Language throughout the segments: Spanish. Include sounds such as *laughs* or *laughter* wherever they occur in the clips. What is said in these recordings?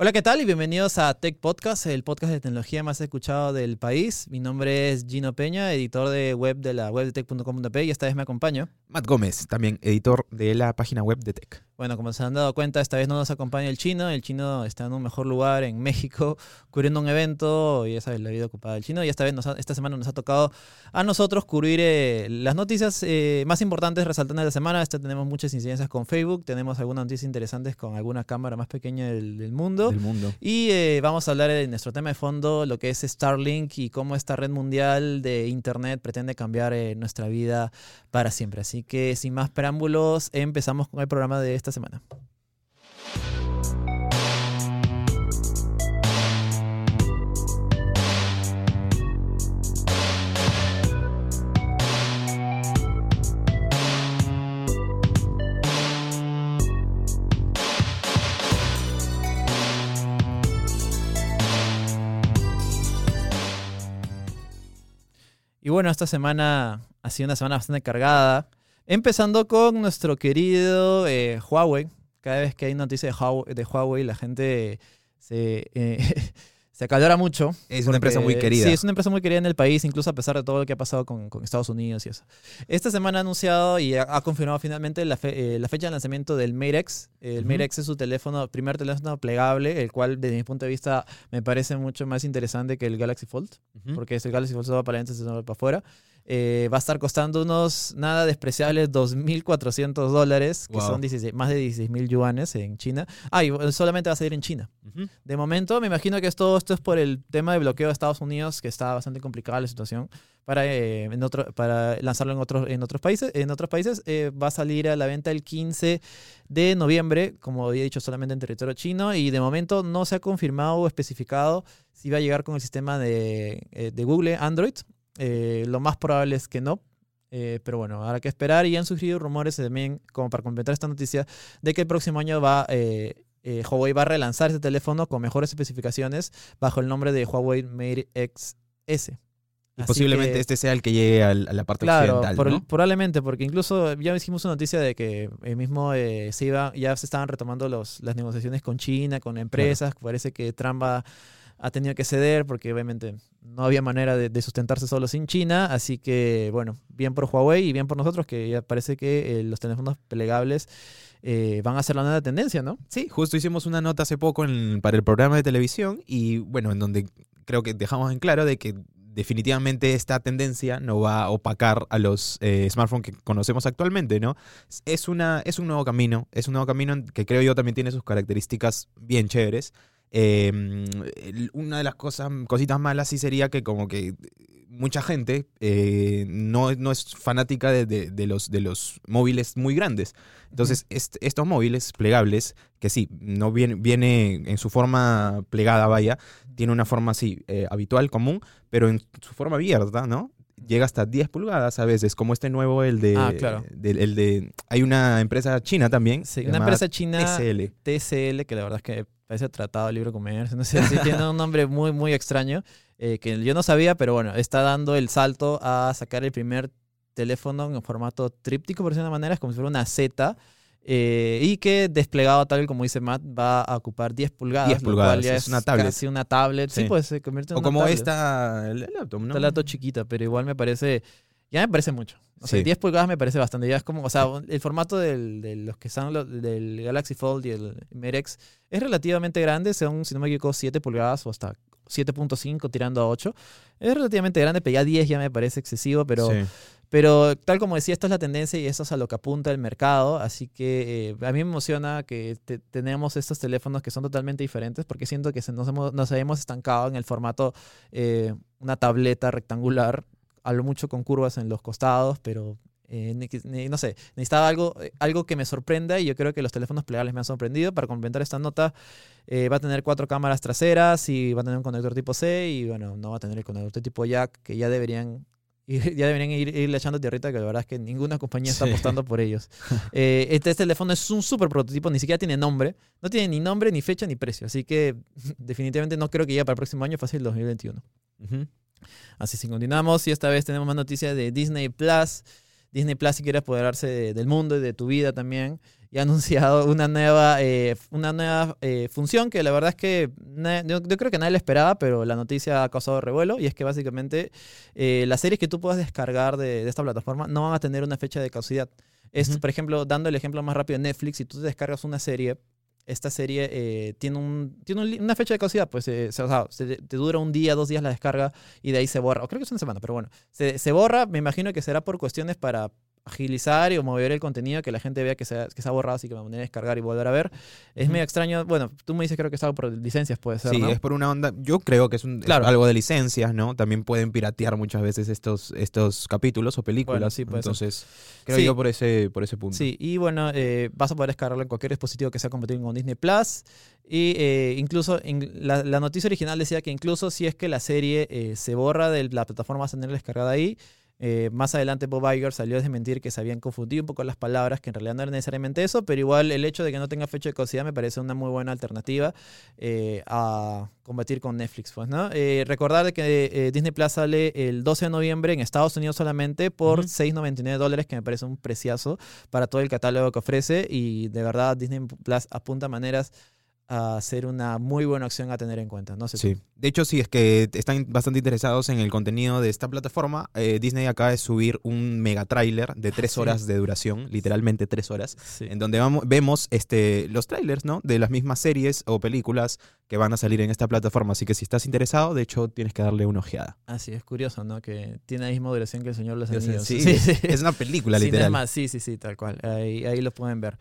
Hola, ¿qué tal? Y bienvenidos a Tech Podcast, el podcast de tecnología más escuchado del país. Mi nombre es Gino Peña, editor de web de la web de tech.com.p y esta vez me acompaño. Matt Gómez, también editor de la página web de Tech. Bueno, como se han dado cuenta, esta vez no nos acompaña el chino. El chino está en un mejor lugar en México, *laughs* cubriendo un evento y esa es la vida ocupada del chino. Y esta vez, nos esta semana nos ha tocado a nosotros cubrir eh, las noticias eh, más importantes resaltantes de la semana. Esta tenemos muchas incidencias con Facebook, tenemos algunas noticias interesantes con alguna cámara más pequeña del, mundo. Del mundo. Y eh, vamos a hablar de nuestro tema de fondo, lo que es Starlink y cómo esta red mundial de Internet pretende cambiar nuestra vida para siempre. Así que sin más preámbulos, empezamos con el programa de esta semana. Y bueno, esta semana ha sido una semana bastante cargada. Empezando con nuestro querido eh, Huawei. Cada vez que hay noticias de Huawei, la gente se, eh, *laughs* se acalora mucho. Es una empresa muy querida. Sí, es una empresa muy querida en el país, incluso a pesar de todo lo que ha pasado con, Estados Unidos y eso. Esta semana ha anunciado y ha, confirmado finalmente la, eh, la, fecha de lanzamiento del Mate X. El Mate X es su teléfono, primer teléfono plegable, el cual desde mi punto de vista me parece mucho más interesante que el Galaxy Fold, porque es el Galaxy Fold se va para adentro y se va para afuera. Eh, va a estar costando unos nada despreciables 2.400 dólares, que son más de 16.000 yuanes en China. Ah, y solamente va a salir en China. De momento, me imagino que todo esto es por el tema de bloqueo de Estados Unidos, que está bastante complicada la situación. Para, eh, en otro, para lanzarlo en otros, en otros países. En otros países eh, va a salir a la venta el 15 de noviembre, como había dicho, solamente en territorio chino. Y de momento no se ha confirmado o especificado si va a llegar con el sistema de, de Google Android eh, lo más probable es que no. Eh, pero bueno, habrá que esperar y han surgido rumores también, como para completar esta noticia, de que el próximo año va, eh, Huawei va a relanzar ese teléfono con mejores especificaciones bajo el nombre de Huawei Mate XS. Y posiblemente este sea el que llegue a la parte claro, occidental, probablemente, porque incluso ya hicimos una noticia de que el mismo se iba, ya se estaban retomando los, las negociaciones con China, con empresas, parece que Trump va ha tenido que ceder porque obviamente no había manera de, sustentarse solo sin China. Así que, bueno, bien por Huawei y bien por nosotros, que ya parece que eh, los teléfonos plegables eh, van a ser la nueva tendencia, ¿no? Sí, justo hicimos una nota hace poco para el programa de televisión y, bueno, en donde creo que dejamos en claro de que definitivamente esta tendencia no va a opacar a los eh, smartphones que conocemos actualmente, ¿no? Es, una, es un nuevo camino, es un nuevo camino que creo yo también tiene sus características bien chéveres. Em, una de las cosas, cositas malas sí sería que como que mucha gente eh, no, no, es fanática de, los, de los móviles muy grandes. Entonces, estos móviles plegables, que sí, no viene, viene en su forma plegada, vaya, tiene una forma así, eh, habitual, común, pero en su forma abierta, ¿no? Llega hasta 10 pulgadas a veces, como este nuevo, el de... Ah, claro. el de hay una empresa china también. Sí, una empresa china... TCL. TCL, que la verdad es que parece Tratado de Libre Comercio, no sé, si tiene un nombre muy, muy extraño, eh, que yo no sabía, pero bueno, está dando el salto a sacar el primer teléfono en formato tríptico, por decirlo de una manera, es como si fuera una Z, eh, y que desplegado tal como dice Matt va a ocupar 10 pulgadas. 10 pulgadas, es, una tablet. Casi una tablet, sí, pues se convierte en o como esta laptop, ¿no? Esta laptop chiquita, pero igual me parece, ya me parece mucho. O sea, 10 pulgadas me parece bastante. Ya es como, o sea, el formato del, de los que son del Galaxy Fold y el Merex es relativamente grande, son, si no me equivoco, 7 pulgadas o hasta 7.5 tirando a 8. Es relativamente grande, pero ya 10 ya me parece excesivo, pero, pero tal como decía, esto es la tendencia y esto es a lo que apunta el mercado. Así que eh, a mí me emociona que tenemos estos teléfonos que son totalmente diferentes porque siento que nos, hemos, nos hemos estancado en el formato eh, una tableta rectangular hablo mucho con curvas en los costados, pero eh, no sé, necesitaba algo, eh, algo que me sorprenda y yo creo que los teléfonos plegables me han sorprendido. Para complementar esta nota, eh, va a tener cuatro cámaras traseras y va a tener un conector tipo C y bueno, no va a tener el conector tipo jack que ya deberían *laughs* ya deberían ir, irle echando tierrita, que la verdad es que ninguna compañía está apostando por ellos. *laughs* este, teléfono es un súper prototipo, ni siquiera tiene nombre. No tiene ni nombre, ni fecha, ni precio. Así que *laughs* definitivamente no creo que llegue para el próximo año, fácil 2021. Así si continuamos y esta vez tenemos más noticias de Disney Plus. Disney Plus si quiere apoderarse del mundo y de tu vida también. y ha *laughs* anunciado una nueva, eh, una nueva eh, función que la verdad es que yo, creo que nadie la esperaba, pero la noticia ha causado revuelo y es que básicamente eh, las series que tú puedas descargar de, de, esta plataforma no van a tener una fecha de caducidad. Es, por ejemplo, dando el ejemplo más rápido de Netflix, si tú te descargas una serie esta serie eh, tiene, un, tiene una fecha de caducidad, pues eh, o sea, te dura un día, dos días la descarga y de ahí se borra. O creo que es una semana, pero bueno, se, se borra, me imagino que será por cuestiones para agilizar y mover el contenido, que la gente vea que se, ha, que se ha borrado, así que me voy a descargar y volver a ver. Es medio extraño. Bueno, tú me dices creo que es algo por licencias, puede ser. Sí, es por una onda. Yo creo que es, un, claro. algo de licencias, ¿no? También pueden piratear muchas veces estos, estos capítulos o películas. sí, Entonces, creo yo por ese, por ese punto. Sí, y bueno, eh, vas a poder descargarlo en cualquier dispositivo que sea compatible con Disney Plus. Y eh, incluso en la, noticia original decía que incluso si es que la serie eh, se borra de la plataforma, vas a tener descargada ahí. Eh, más adelante Bob Iger salió a desmentir que se habían confundido un poco las palabras, que en realidad no era necesariamente eso, pero igual el hecho de que no tenga fecha de caducidad me parece una muy buena alternativa eh, a combatir con Netflix. Pues, ¿no? Eh, recordar que Disney Plus sale el 12 de noviembre en Estados Unidos solamente por 6,99 dólares, que me parece un preciazo para todo el catálogo que ofrece y de verdad Disney Plus apunta maneras a ser una muy buena opción a tener en cuenta. No sé sí. De hecho, sí, es que están bastante interesados en el contenido de esta plataforma. Eh, Disney acaba de subir un mega trailer de tres horas de duración, literalmente tres horas, en donde vamos, vemos este, los trailers ¿no? de las mismas series o películas que van a salir en esta plataforma. Así que si estás interesado, de hecho, tienes que darle una ojeada. Así es curioso, ¿no? Que tiene la misma duración que El Señor de los Anillos. *laughs* Sí, sí, es una película, literal. sí, sí, sí, tal cual. Ahí, ahí lo pueden ver.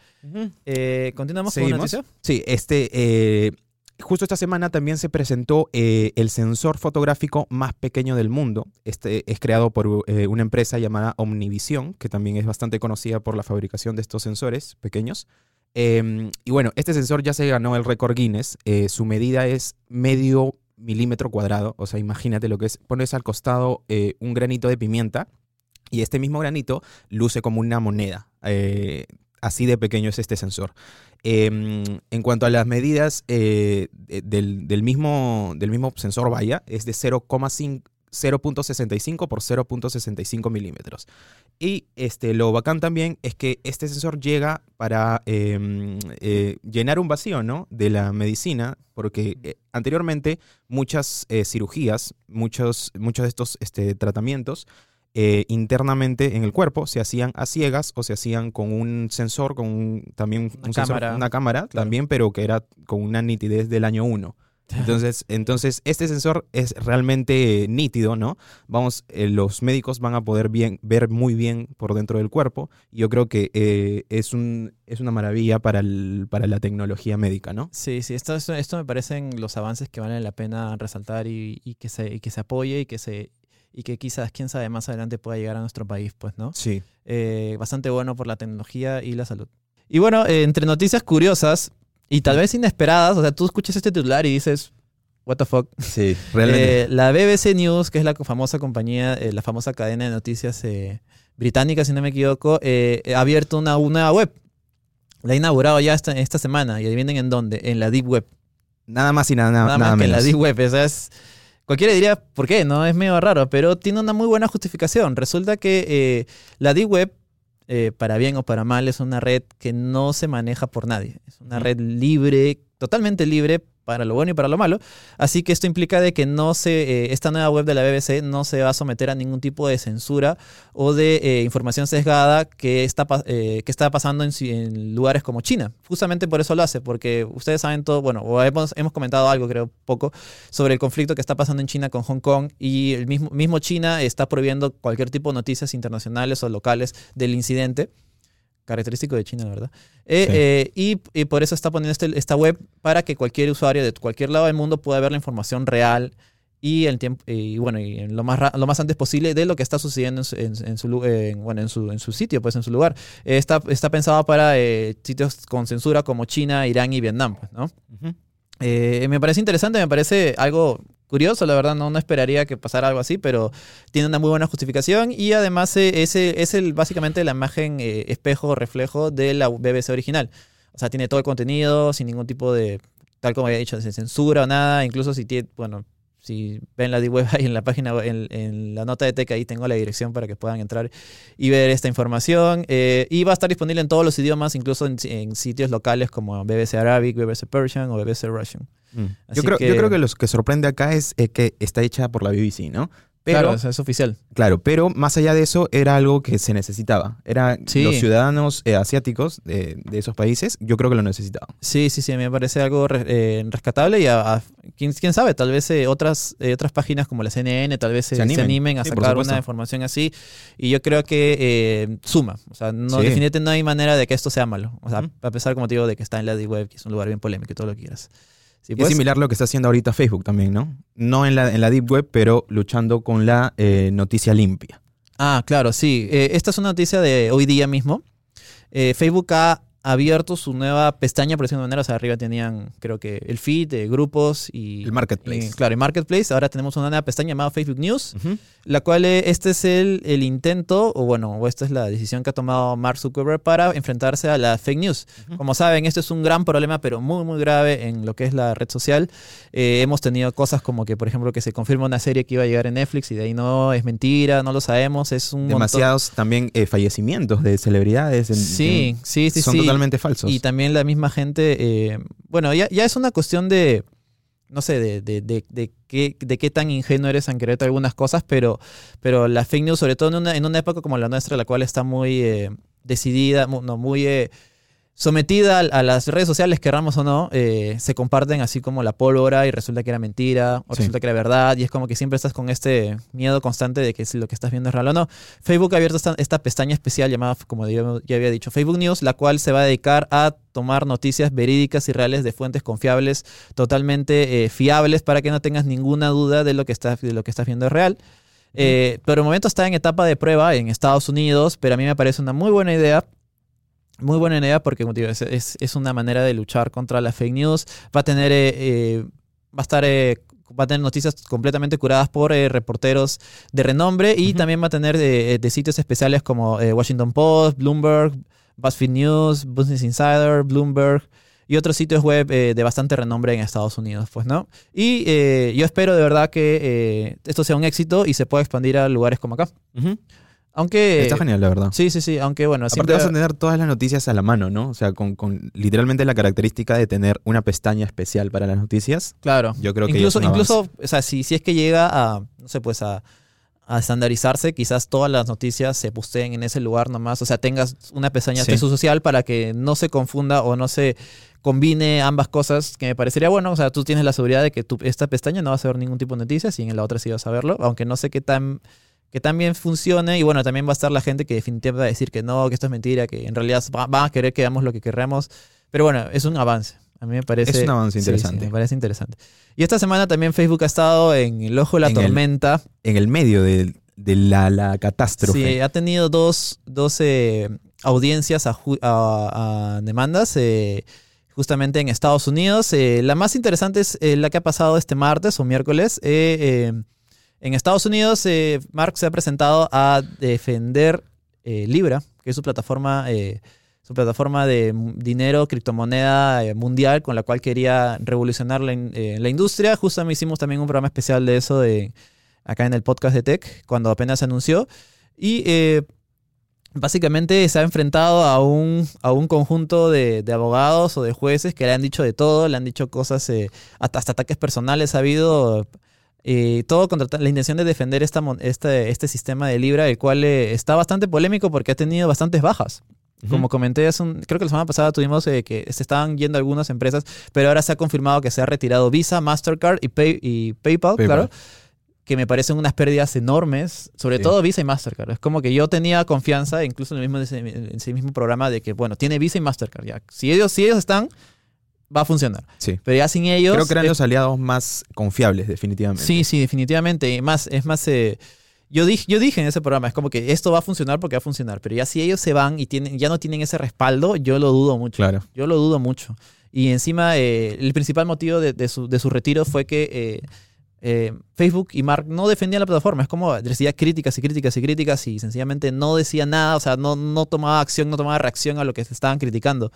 Eh, ¿Continuamos con una noticia? Sí, este eh, justo esta semana también se presentó eh, el sensor fotográfico más pequeño del mundo. Este es creado por eh, una empresa llamada Omnivisión, que también es bastante conocida por la fabricación de estos sensores pequeños. Em, y bueno, este sensor ya se ganó el récord Guinness. su medida es medio milímetro cuadrado. O sea, imagínate lo que es. Pones al costado un granito de pimienta y este mismo granito luce como una moneda. Así de pequeño es este sensor. Em, en cuanto a las medidas eh, del, mismo, del mismo sensor vaya, es de 0,65 por 0.65 milímetros. Y este, lo bacán también es que este sensor llega para em, eh, llenar un vacío ¿no? de la medicina, porque eh, anteriormente muchas cirugías, muchos, muchos de estos este, tratamientos eh, internamente en el cuerpo se hacían a ciegas o se hacían con un sensor, con también una, cámara. una cámara, también, pero que era con una nitidez del año 1. *laughs* Entonces, entonces, este sensor es realmente nítido, ¿no? Vamos, eh, los médicos van a poder bien, ver muy bien por dentro del cuerpo. Yo creo que eh, es, un, es una maravilla para, el, para la tecnología médica, ¿no? Sí, sí, esto, esto, me parecen los avances que valen la pena resaltar y, y, que, se, y que se apoye y que se y que quizás, quién sabe, más adelante pueda llegar a nuestro país, pues, ¿no? Sí. Eh, bastante bueno por la tecnología y la salud. Y bueno, eh, entre noticias curiosas y tal vez inesperadas, o sea, tú escuchas este titular y dices, what the fuck. Sí, realmente. Eh, la BBC News, que es la famosa compañía, la famosa cadena de noticias británica, si no me equivoco, ha abierto una, nueva web. La ha inaugurado ya esta, esta semana y adivinen en dónde, en la Deep Web. Nada más y nada, nada, más que en la Deep Web. Esa es Cualquiera diría, ¿por qué? No, es medio raro, pero tiene una muy buena justificación. Resulta que eh, la Deep Web, eh, para bien o para mal, es una red que no se maneja por nadie. Es una red libre, totalmente libre para lo bueno y para lo malo. Así que esto implica de que no se, eh, esta nueva web de la BBC no se va a someter a ningún tipo de censura o de eh, información sesgada que está, eh, que está pasando en, lugares como China. Justamente por eso lo hace, porque ustedes saben todo, bueno, hemos, hemos comentado algo, creo, poco, sobre el conflicto que está pasando en China con Hong Kong y el mismo, mismo China está prohibiendo cualquier tipo de noticias internacionales o locales del incidente característico de China, ¿verdad? Eh, eh, y, por eso está poniendo este, esta web para que cualquier usuario de cualquier lado del mundo pueda ver la información real y el tiempo y bueno y lo más lo más antes posible de lo que está sucediendo en su, bueno en su, en su sitio pues en su lugar. Está está pensado para eh, sitios con censura como China Irán y Vietnam pues, no me parece interesante me parece algo curioso, la verdad, no, esperaría que pasara algo así, pero tiene una muy buena justificación y además eh, es, es el, básicamente la imagen eh, espejo reflejo de la BBC original. O sea, tiene todo el contenido sin ningún tipo de, tal como había dicho, de censura o nada, incluso si tiene, bueno, si ven la web *laughs* ahí en la página, en, en, la nota de Tech, ahí tengo la dirección para que puedan entrar y ver esta información. Eh, y va a estar disponible en todos los idiomas, incluso en, sitios locales como BBC Arabic, BBC Persian o BBC Russian. Mm. Yo, creo, que, yo creo que lo que sorprende acá es que está hecha por la BBC, ¿no? Claro, es oficial. Claro, pero más allá de eso, era algo que se necesitaba. Era los ciudadanos eh, asiáticos de, esos países, yo creo que lo necesitaban. Sí, sí, sí, me parece algo eh, rescatable y a, ¿quién, sabe, tal vez eh, otras, otras páginas como la CNN tal vez se, animen. a sacar una información así. Y yo creo que suma. O sea, no, definitivamente no hay manera de que esto sea malo. O sea, a pesar, como te digo, de que está en la D-Web, que es un lugar bien polémico y todo lo que quieras es pues. similar lo que está haciendo ahorita Facebook también, ¿no? No en la, en la Deep Web, pero luchando con la eh, noticia limpia. Ah, claro, sí. Eh, esta es una noticia de hoy día mismo. Eh, Facebook ha abierto su nueva pestaña, por decirlo de manera. O sea, arriba tenían, creo que, el feed de grupos y. El marketplace. claro, el marketplace. Ahora tenemos una nueva pestaña llamada Facebook News, la cual eh, este es el, el, intento, o bueno, o esta es la decisión que ha tomado Mark Zuckerberg para enfrentarse a la fake news. Como saben, esto es un gran problema, pero muy, muy grave en lo que es la red social. Eh, hemos tenido cosas como que, por ejemplo, que se confirma una serie que iba a llegar en Netflix y de ahí no es mentira, no lo sabemos. Es un. Demasiados también eh, fallecimientos de celebridades. sí, sí, sí, son Y también la misma gente, eh, bueno, ya, ya, es una cuestión de, no sé, de, de, de, qué, de qué tan ingenuo eres en creerte algunas cosas, pero, pero la fake news, sobre todo en una, en una época como la nuestra, la cual está muy eh, decidida, no, muy... Eh, sometida a, las redes sociales, querramos o no, eh, se comparten así como la pólvora y resulta que era mentira o resulta que era verdad y es como que siempre estás con este miedo constante de que si lo que estás viendo es real o no. Facebook ha abierto esta, pestaña especial llamada, como ya, había dicho, Facebook News, la cual se va a dedicar a tomar noticias verídicas y reales de fuentes confiables, totalmente eh, fiables para que no tengas ninguna duda de lo que estás, de lo que estás viendo es real. Eh, pero el momento está en etapa de prueba en Estados Unidos, pero a mí me parece una muy buena idea muy buena idea porque es, es, una manera de luchar contra la fake news. Va a tener, eh, eh, va a estar, eh, va a tener noticias completamente curadas por reporteros de renombre y también va a tener de, sitios especiales como Washington Post, Bloomberg, BuzzFeed News, Business Insider, Bloomberg y otros sitios web de bastante renombre en Estados Unidos, pues, ¿no? Y yo espero de verdad que esto sea un éxito y se pueda expandir a lugares como acá. Aunque. Está genial, la verdad. Sí, sí, sí. Aunque bueno. Aparte vas a tener todas las noticias a la mano, ¿no? O sea, con, literalmente la característica de tener una pestaña especial para las noticias. Claro. Yo creo que. Incluso, incluso o sea, si, si es que llega a. No sé, pues a a estandarizarse, quizás todas las noticias se posteen en ese lugar nomás, o sea, tengas una pestaña de su social para que no se confunda o no se combine ambas cosas, que me parecería bueno, o sea, tú tienes la seguridad de que tu, esta pestaña no va a ser ningún tipo de noticias y en la otra sí vas a verlo, aunque no sé qué tan que también funcione y bueno, también va a estar la gente que definitivamente va a decir que no, que esto es mentira, que en realidad van a querer que hagamos lo que queremos. Pero bueno, es un avance. A mí me parece... Es un avance interesante. me parece interesante. Y esta semana también Facebook ha estado en el ojo de la tormenta. en el medio de, la, catástrofe. Sí, ha tenido dos, audiencias a, demandas. Eh, justamente en Estados Unidos. Eh, la más interesante es eh, la que ha pasado este martes o miércoles. En Estados Unidos, eh, Mark se ha presentado a defender eh, Libra, que es su plataforma, eh, su plataforma de dinero, criptomoneda mundial, con la cual quería revolucionar la, industria. Justamente hicimos también un programa especial de eso de, acá en el podcast de Tech, cuando apenas se anunció. Y básicamente se ha enfrentado a un, a un conjunto de, abogados o de jueces que le han dicho de todo, le han dicho cosas, hasta, hasta, ataques personales ha habido eh, todo contra la intención de defender esta, este, este sistema de Libra, el cual eh, está bastante polémico porque ha tenido bastantes bajas. Como comenté, hace un, creo que la semana pasada tuvimos eh, que se estaban yendo algunas empresas, pero ahora se ha confirmado que se ha retirado Visa, Mastercard y, y PayPal, claro, que me parecen unas pérdidas enormes, sobre todo Visa y Mastercard. Es como que yo tenía confianza, incluso en el mismo, en ese mismo programa, de que, bueno, tiene Visa y Mastercard. Ya. Si, ellos, si ellos están, va a funcionar. Sí. Pero ya sin ellos. Creo que eran los aliados más confiables, definitivamente. Sí, sí, definitivamente. Y más, es más. Eh, yo, dije, yo dije en ese programa, es como que esto va a funcionar porque va a funcionar. Pero ya si ellos se van y tienen, ya no tienen ese respaldo, yo lo dudo mucho. Claro. Yo lo dudo mucho. Y encima, eh, el principal motivo de, su, de, su, retiro fue que. Eh, Facebook y Mark no defendían la plataforma, es como decía críticas y críticas y críticas y sencillamente no decía nada, o sea, no, no tomaba acción, no tomaba reacción a lo que se estaban criticando.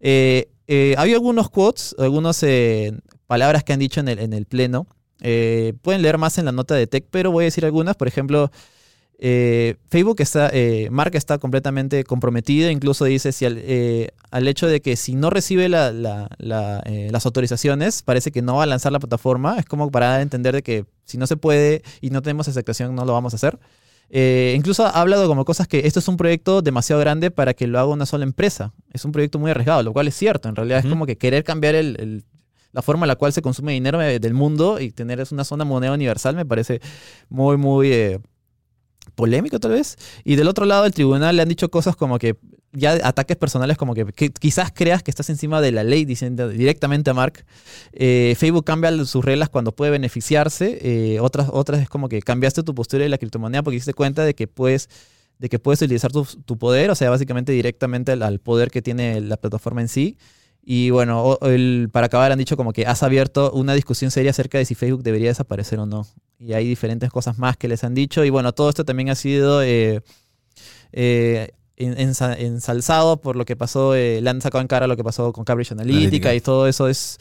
Eh, eh, había algunos quotes, algunas eh, palabras que han dicho en el, en el pleno Eh, pueden leer más en la nota de tech, pero voy a decir algunas. Por ejemplo, eh, Facebook está, eh, Mark está completamente comprometido, incluso dice si al, al hecho de que si no recibe la- la- la, las autorizaciones, parece que no va a lanzar la plataforma, es como para entender de que si no se puede y no tenemos aceptación no lo vamos a hacer. Eh, incluso ha hablado como cosas que esto es un proyecto demasiado grande para que lo haga una sola empresa. Es un proyecto muy arriesgado, lo cual es cierto. En realidad es como que querer cambiar el- el- la forma en la cual se consume dinero eh, del mundo y tener una zona moneda universal me parece muy, muy eh, polémico tal vez. Y del otro lado, el tribunal le han dicho cosas como que ya ataques personales como que, que quizás creas que estás encima de la ley diciendo directamente a Mark. Eh, Facebook cambia sus reglas cuando puede beneficiarse. eh, otras, otras es como que cambiaste tu postura de la criptomoneda porque hiciste cuenta de que puedes de que puedes utilizar tu, tu poder, o sea, básicamente directamente al, al poder que tiene la plataforma en sí. Y bueno, el- para acabar han dicho como que has abierto una discusión seria acerca de si Facebook debería desaparecer o no. Y hay diferentes cosas más que les han dicho. Y bueno, todo esto también ha sido eh, eh, en- ensa- ensalzado por lo que pasó, eh, le han sacado en cara lo que pasó con Cambridge Analytica, Analytica. y todo eso es...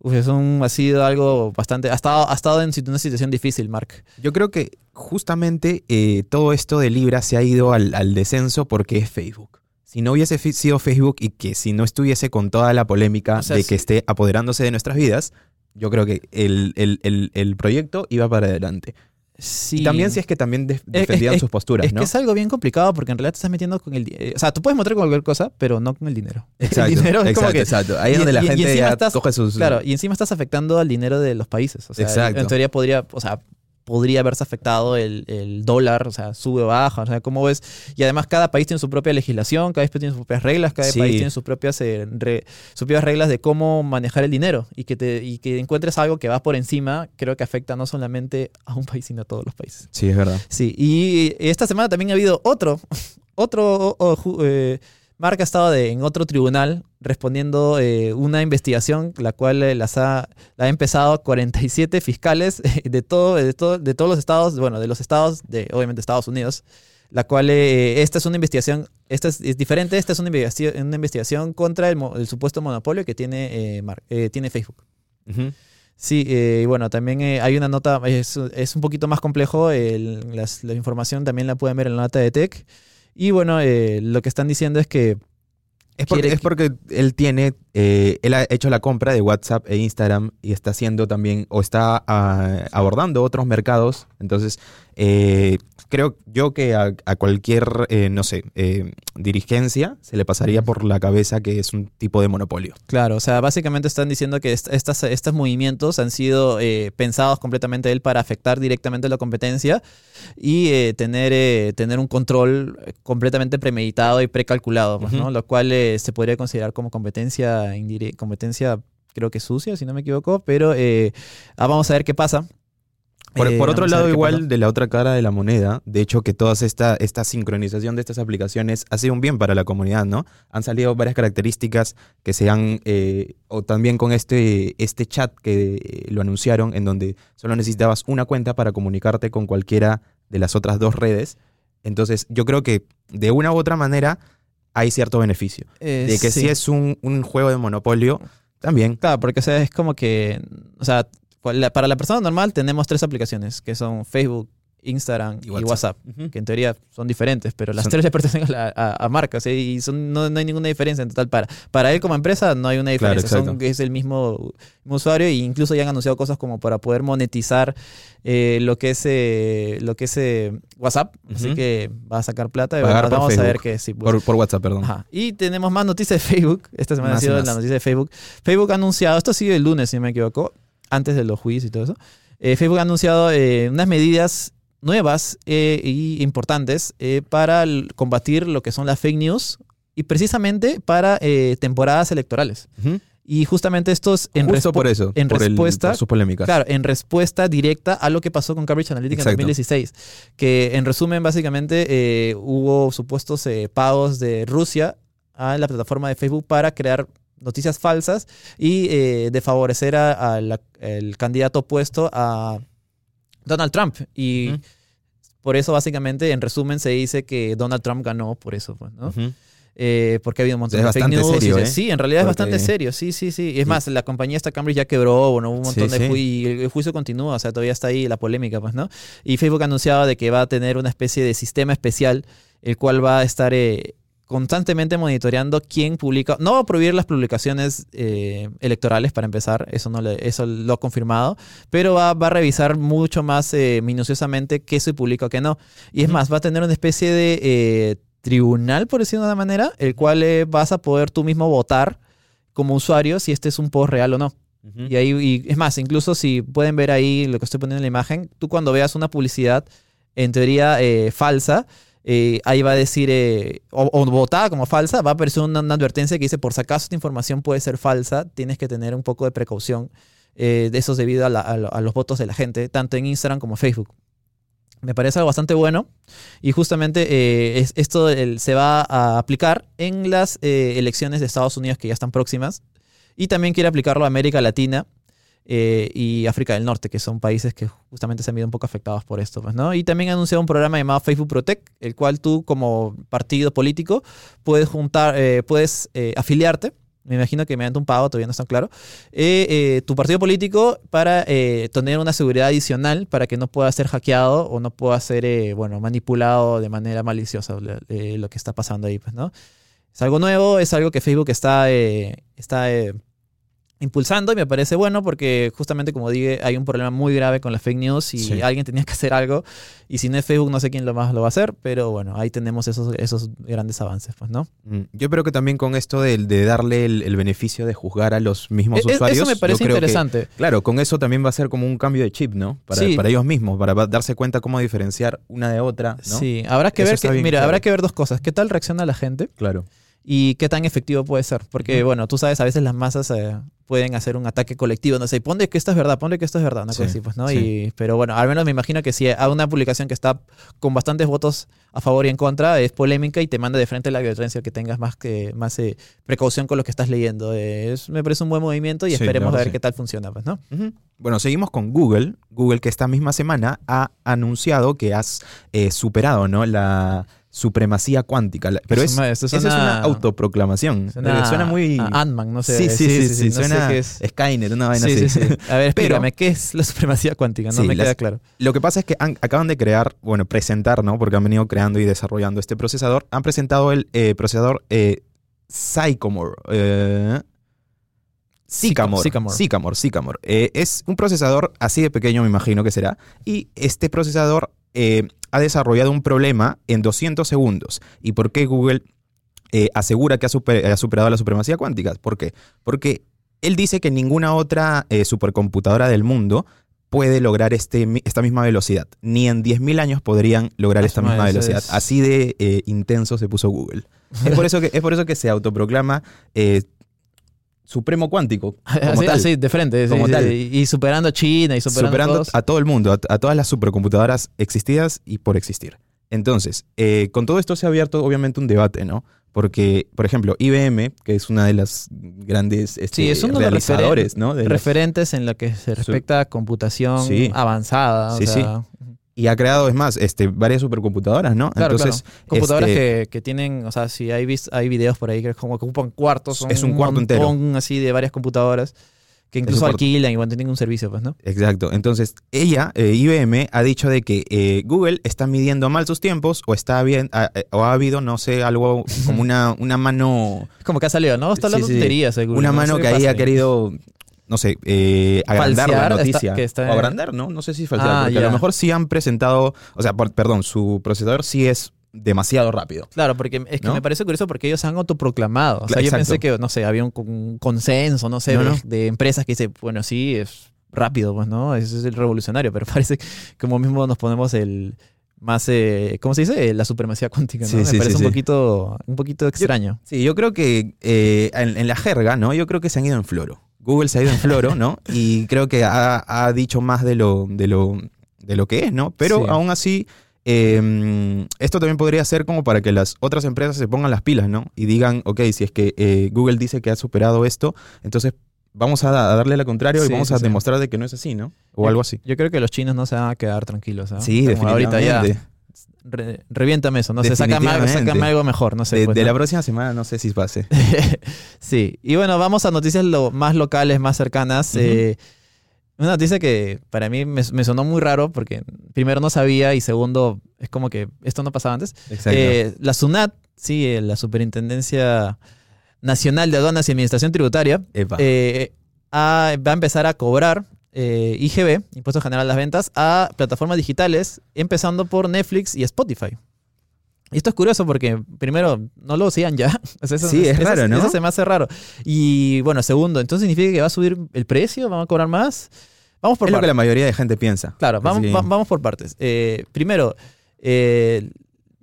uf, es un- ha sido algo bastante... Ha estado, ha estado en una situación difícil, Mark. Yo creo que justamente eh, todo esto de Libra se ha ido al, al descenso porque es Facebook. Si no hubiese sido Facebook y que si no estuviese con toda la polémica O sea, de sí. que esté apoderándose de nuestras vidas, yo creo que el, el- el- el proyecto iba para adelante. Sí. Y también si es que también def- defendían es- sus posturas, Es ¿no? que es algo bien complicado porque en realidad te estás metiendo con el... eh, o sea, tú puedes mostrar con cualquier cosa, pero no con el dinero. *laughs* Exacto, el dinero es exacto, como que... exacto. Ahí es donde la y- gente ya estás- coge sus... Claro, y encima estás afectando al dinero de los países. O sea, Exacto. en teoría podría, o sea, podría haberse afectado el, el dólar, o sea, sube o baja, o sea, ¿cómo ves? Y además cada país tiene su propia legislación, cada país tiene sus propias reglas, cada Sí. país tiene sus propias, eh, re- sus propias reglas de cómo manejar el dinero y que, te, y que encuentres algo que va por encima, creo que afecta no solamente a un país, sino a todos los países. Sí, es verdad. Sí, y esta semana también ha habido otro, *laughs* otro, o- o ju- eh, Mark ha estado de- en otro tribunal respondiendo eh, una investigación, la cual eh, las ha, la ha empezado 47 fiscales de, todo, de, todo, de todos los estados, bueno, de los estados, de obviamente Estados Unidos, la cual eh, esta es una investigación, esta es, es diferente, esta es una investigación, una investigación contra el, el supuesto monopolio que tiene, eh, Mark- eh, tiene Facebook. Sí, eh, y bueno, también eh, hay una nota, es, es un poquito más complejo, el- las- la información también la pueden ver en la nota de Tech. Y bueno, eh, lo que están diciendo es que... Es porque, es porque él tiene, eh, él ha hecho la compra de WhatsApp e Instagram y está haciendo también, o está ah, abordando otros mercados. Entonces, eh, creo yo que a, a cualquier, eh, no sé, eh, dirigencia se le pasaría por la cabeza que es un tipo de monopolio. Claro, o sea, básicamente están diciendo que est- estas, estos movimientos han sido eh, pensados completamente él para afectar directamente la competencia y eh, tener, eh, tener un control completamente premeditado y precalculado, pues, ¿no? Lo cual eh, se podría considerar como competencia indire- competencia creo que sucia, si no me equivoco, pero eh, ah, vamos a ver qué pasa. Por, Eh, por otro lado, igual de la otra cara de la moneda, de hecho que toda esta, esta sincronización de estas aplicaciones ha sido un bien para la comunidad, ¿no? Han salido varias características que se han, eh, o también con este, este chat que eh, lo anunciaron, en donde solo necesitabas una cuenta para comunicarte con cualquiera de las otras dos redes. Entonces, yo creo que de una u otra manera hay cierto beneficio. De que sí. si es un, un juego de monopolio, también. Claro, porque o sea, es como que, o sea, para la- para la persona normal tenemos tres aplicaciones, que son Facebook, Instagram y Y WhatsApp, que en teoría son diferentes, pero las Son- tres le *laughs* pertenecen a, la- a- a marcas ¿eh? y son, no, no hay ninguna diferencia en total. Para, para él como empresa no hay una Claro, diferencia, son- exacto. es el mismo, mismo usuario e incluso ya han anunciado cosas como para poder monetizar eh, lo que es, eh, lo que es eh, WhatsApp, así que va a sacar plata y Pagar bueno, por vamos a ver Facebook. que sí. pues, Por, por WhatsApp, perdón. Ajá. Y tenemos más noticias de *laughs* Facebook. Esta semana Más ha sido la noticia de Facebook. Facebook ha anunciado, esto ha sido el lunes, si no me equivoco, antes de los juicios y todo eso. Eh, Facebook ha anunciado eh, unas medidas nuevas e importantes para el- combatir lo que son las fake news y precisamente para temporadas electorales. Y justamente estos en Justo respo- por eso, en por, el- respuesta- por sus polémicas. Claro, en respuesta directa a lo que pasó con Cambridge Analytica Exacto. en 2016. Que en resumen, básicamente, hubo supuestos pagos de Rusia a la plataforma de Facebook para crear noticias falsas y eh, de favorecer a- al candidato opuesto a Donald Trump. Y por eso, básicamente, en resumen, se dice que Donald Trump ganó por eso. Pues, ¿no? Eh, porque ha habido un montón Es de fake news. serio, ¿eh? Sí, en realidad es bastante serio, sí, sí, sí. Y es Sí. más, la compañía esta Cambridge ya quebró, bueno, hubo un montón Sí, de sí. ju- y el, juicio continúa, o sea, todavía está ahí la polémica, pues, ¿no? Y Facebook ha anunciado de que va a tener una especie de sistema especial, el cual va a estar eh, constantemente monitoreando quién publica. No va a prohibir las publicaciones eh, electorales para empezar, eso, no le- eso lo ha confirmado, pero va, va a revisar mucho más eh, minuciosamente qué se publica o qué no. Y es más, va a tener una especie de eh, tribunal, por decirlo de una manera, el cual vas a poder tú mismo votar como usuario si este es un post real o no. Y ahí, y es más, incluso si pueden ver ahí lo que estoy poniendo en la imagen, tú cuando veas una publicidad, en teoría falsa, eh, ahí va a decir, eh, o, o votada como falsa, va a aparecer una, advertencia que dice, por si acaso esta información puede ser falsa, tienes que tener un poco de precaución. eh, de eso es debido a, los votos de la gente, tanto en Instagram como Facebook. Me parece algo bastante bueno y justamente es- esto se va a aplicar en las elecciones de Estados Unidos que ya están próximas y también quiere aplicarlo a América Latina eh, y África del Norte, que son países que justamente se han visto un poco afectados por esto. Pues, ¿no? Y también ha anunciado un programa llamado Facebook Protect, el cual tú como partido político puedes juntar, eh, puedes eh, afiliarte. Me imagino que mediante un pago, todavía no está claro. eh, eh, tu partido político para eh, tener una seguridad adicional para que no pueda ser hackeado o no pueda ser bueno, manipulado de manera maliciosa lo que está pasando ahí. Pues, ¿no? Es algo nuevo, es algo que Facebook está, está impulsando y me parece bueno porque justamente como dije hay un problema muy grave con las fake news y Sí. alguien tenía que hacer algo y si no es Facebook no sé quién lo más lo va a hacer pero bueno ahí tenemos esos, esos grandes avances pues no Mm, Yo creo que también con esto de, de darle el, el beneficio de juzgar a los mismos E- e- usuarios. eso me parece que- interesante claro, con eso también va a ser como un cambio de chip, ¿no? Para, Sí. para ellos mismos, para darse cuenta cómo diferenciar una de otra, ¿no? sí habrá que Eso ver que, mira claro. habrá que ver dos cosas qué tal reacciona la gente Claro. Y qué tan efectivo puede ser. Porque, bueno, tú sabes, a veces las masas eh, pueden hacer un ataque colectivo, no sé, ponle que esto es verdad, ponle que esto es verdad, una Sí, cosa así, pues, ¿no? sí. Y, pero bueno, al menos me imagino que si hay una publicación que está con bastantes votos a favor y en contra, es polémica y te manda de frente la advertencia que tengas más que más eh, precaución con lo que estás leyendo. Es- me parece un buen movimiento y Sí, esperemos a ver qué tal funciona, pues, ¿no? Bueno, seguimos con Google. Google que esta misma semana ha anunciado que has eh, superado, ¿no? La supremacía cuántica. Pero Es una- esa es una autoproclamación. Suena, Suena, muy... Ant-Man, no sé. sí, sí, sí, sí, no sé suena qué es. Skynet, una vaina Sí, así. sí, sí. A ver, *laughs* explícame, ¿qué es la supremacía cuántica? No Sí, me las- queda claro. Lo que pasa es que han- acaban de crear, bueno, presentar, ¿no? Porque han venido creando y desarrollando este procesador. Han presentado el eh, procesador eh, Sycamore. eh, Sycamore. Sycamore. Sycamore, Sycamore. Eh, es un procesador así de pequeño, me imagino que será. Y este procesador eh, ha desarrollado un problema en 200 segundos. ¿Y por qué Google eh, asegura que ha, super- ha superado la supremacía cuántica? ¿Por qué? Porque él dice que ninguna otra eh, supercomputadora del mundo puede lograr este, esta misma velocidad. Ni en 10.000 años podrían lograr Ah, esta misma velocidad. es- Así de eh, intenso se puso Google. es, por eso que, es por eso que se autoproclama eh, supremo cuántico. *laughs* Como Así, tal. así, de frente. sí, Como sí, tal. sí. Y superando a China y superando, superando todos. a todo el mundo, a, a todas las supercomputadoras existidas y por existir. Entonces, eh, con todo esto se ha abierto obviamente un debate, ¿no? Porque, por ejemplo, IBM, que es una de las grandes este, Sí, es uno de los realizadores, ¿no? De referentes en lo que se respecta a computación Sí. avanzada. o Sí, sea, y ha creado, es más, este, varias supercomputadoras, ¿no? Claro, Entonces, claro. Computadoras este, que, que tienen, o sea, si hay, vis- hay videos por ahí que como que ocupan cuartos, son Es un cuarto entero. montón así de varias computadoras que un incluso alquilan y bueno, tienen un servicio, pues, ¿no? Exacto. Entonces, ella, eh, IBM, ha dicho de que eh, Google está midiendo mal sus tiempos o está bien, a- eh, o ha habido, no sé, algo como *laughs* una, una mano, Es como que ha salido, ¿no? Está hablando Sí, sí. tonterías, seguro. una no mano sé que ahí ha querido, no sé, eh, agrandar Falsear, la está- noticia. que está- O agrandar, ¿no? No sé si falsear, Ah, porque a lo mejor sí han presentado, o sea, por- perdón, su procesador sí es demasiado rápido. Claro, porque es que ¿No? me parece curioso porque ellos se han autoproclamado. O sea, yo pensé que, no sé, había un, un consenso, no sé, No, de, no. de empresas que dicen, bueno, sí, es rápido, pues, ¿no? Eso es el revolucionario, pero *laughs* parece que como mismo nos ponemos el más, eh, ¿cómo se dice? La supremacía cuántica, ¿no? Sí, me sí, parece sí, un poquito, un poquito extraño. Sí, yo creo que eh, en, en la jerga, ¿no? Yo creo que se han ido en floro. Google se ha ido en floro, ¿no? Y creo que ha, ha dicho más de lo, de lo, de lo que es, ¿no? Pero Sí. aún así, eh, esto también podría ser como para que las otras empresas se pongan las pilas, ¿no? Y digan, ok, si es que eh, Google dice que ha superado esto, entonces vamos a, darle lo contrario y vamos sí, a demostrar de que no es así, ¿no? O algo así. Yo creo que los chinos no se van a quedar tranquilos, ¿ah? Sí, Como ahorita ya. Re- reviéntame eso, no sé, sácame, sácame algo mejor, no sé. de pues, de ¿no? la próxima semana no sé si pase. *laughs* sí, y bueno, vamos a noticias lo, más locales, más cercanas. Eh, una noticia que para mí me, me sonó muy raro porque primero no sabía y segundo es como que esto no pasaba antes. Exacto. Eh, la SUNAT, sí, eh, la Superintendencia Nacional de Aduanas y Administración Tributaria, eh, a- va a empezar a cobrar eh, IGB, Impuesto General a las Ventas, a plataformas digitales, empezando por Netflix y Spotify. Y esto es curioso porque, primero, no lo hacían ya. *laughs* O sea, eso- Sí, es eso- raro, ¿no? Eso se me hace raro. Y bueno, segundo, entonces significa que va a subir el precio, van a cobrar más. Vamos por es lo que partes. la mayoría de gente piensa. Claro, vamos, va- vamos por partes. Eh, primero, eh,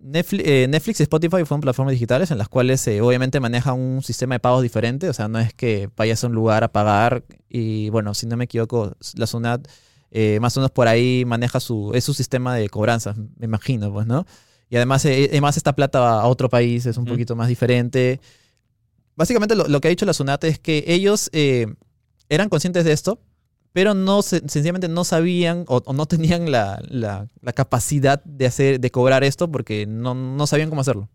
Netflix, eh, Netflix y Spotify fueron plataformas digitales en las cuales eh, obviamente manejan un sistema de pagos diferente. O sea, no es que vayas a un lugar a pagar y, bueno, si no me equivoco, la SUNAT eh, más o menos por ahí maneja su, es su sistema de cobranzas, me imagino, pues, ¿no? Y además, eh, además esta plata va a otro país, es un poquito más diferente. Básicamente lo, lo que ha dicho la SUNAT es que ellos eh, eran conscientes de esto, pero no se- sencillamente no sabían o, no tenían la, la- capacidad de hacer de cobrar esto porque no, no sabían cómo hacerlo.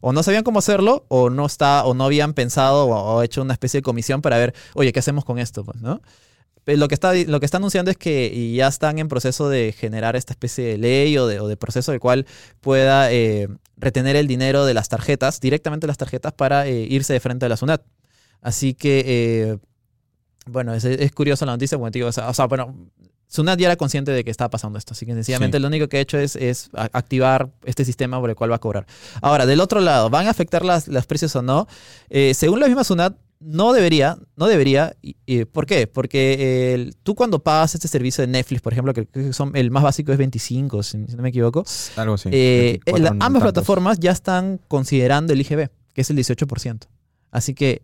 O no sabían cómo hacerlo o no está o no habían pensado o, hecho una especie de comisión para ver oye qué hacemos con esto pues no lo que está lo que está anunciando es que ya están en proceso de generar esta especie de ley o de, o de proceso del cual pueda eh, retener el dinero de las tarjetas directamente las tarjetas para eh, irse de frente a la SUNAT. Así que eh, bueno, es, es curioso la noticia, porque te digo, o sea, o sea, bueno, Sunat ya era consciente de que estaba pasando esto, así que sencillamente Sí. lo único que ha hecho es, activar este sistema por el cual va a cobrar. Ahora, del otro lado, ¿van a afectar las, los precios o no? Eh, según la misma Sunat, no debería, no debería. ¿Por qué? Porque eh, tú cuando pagas este servicio de Netflix, por ejemplo, que, que son, el más básico es 25, si, si no me equivoco, Algo así. eh, 24 la- no ambas tantos. plataformas ya están considerando el IGB, que es el 18%. Así que,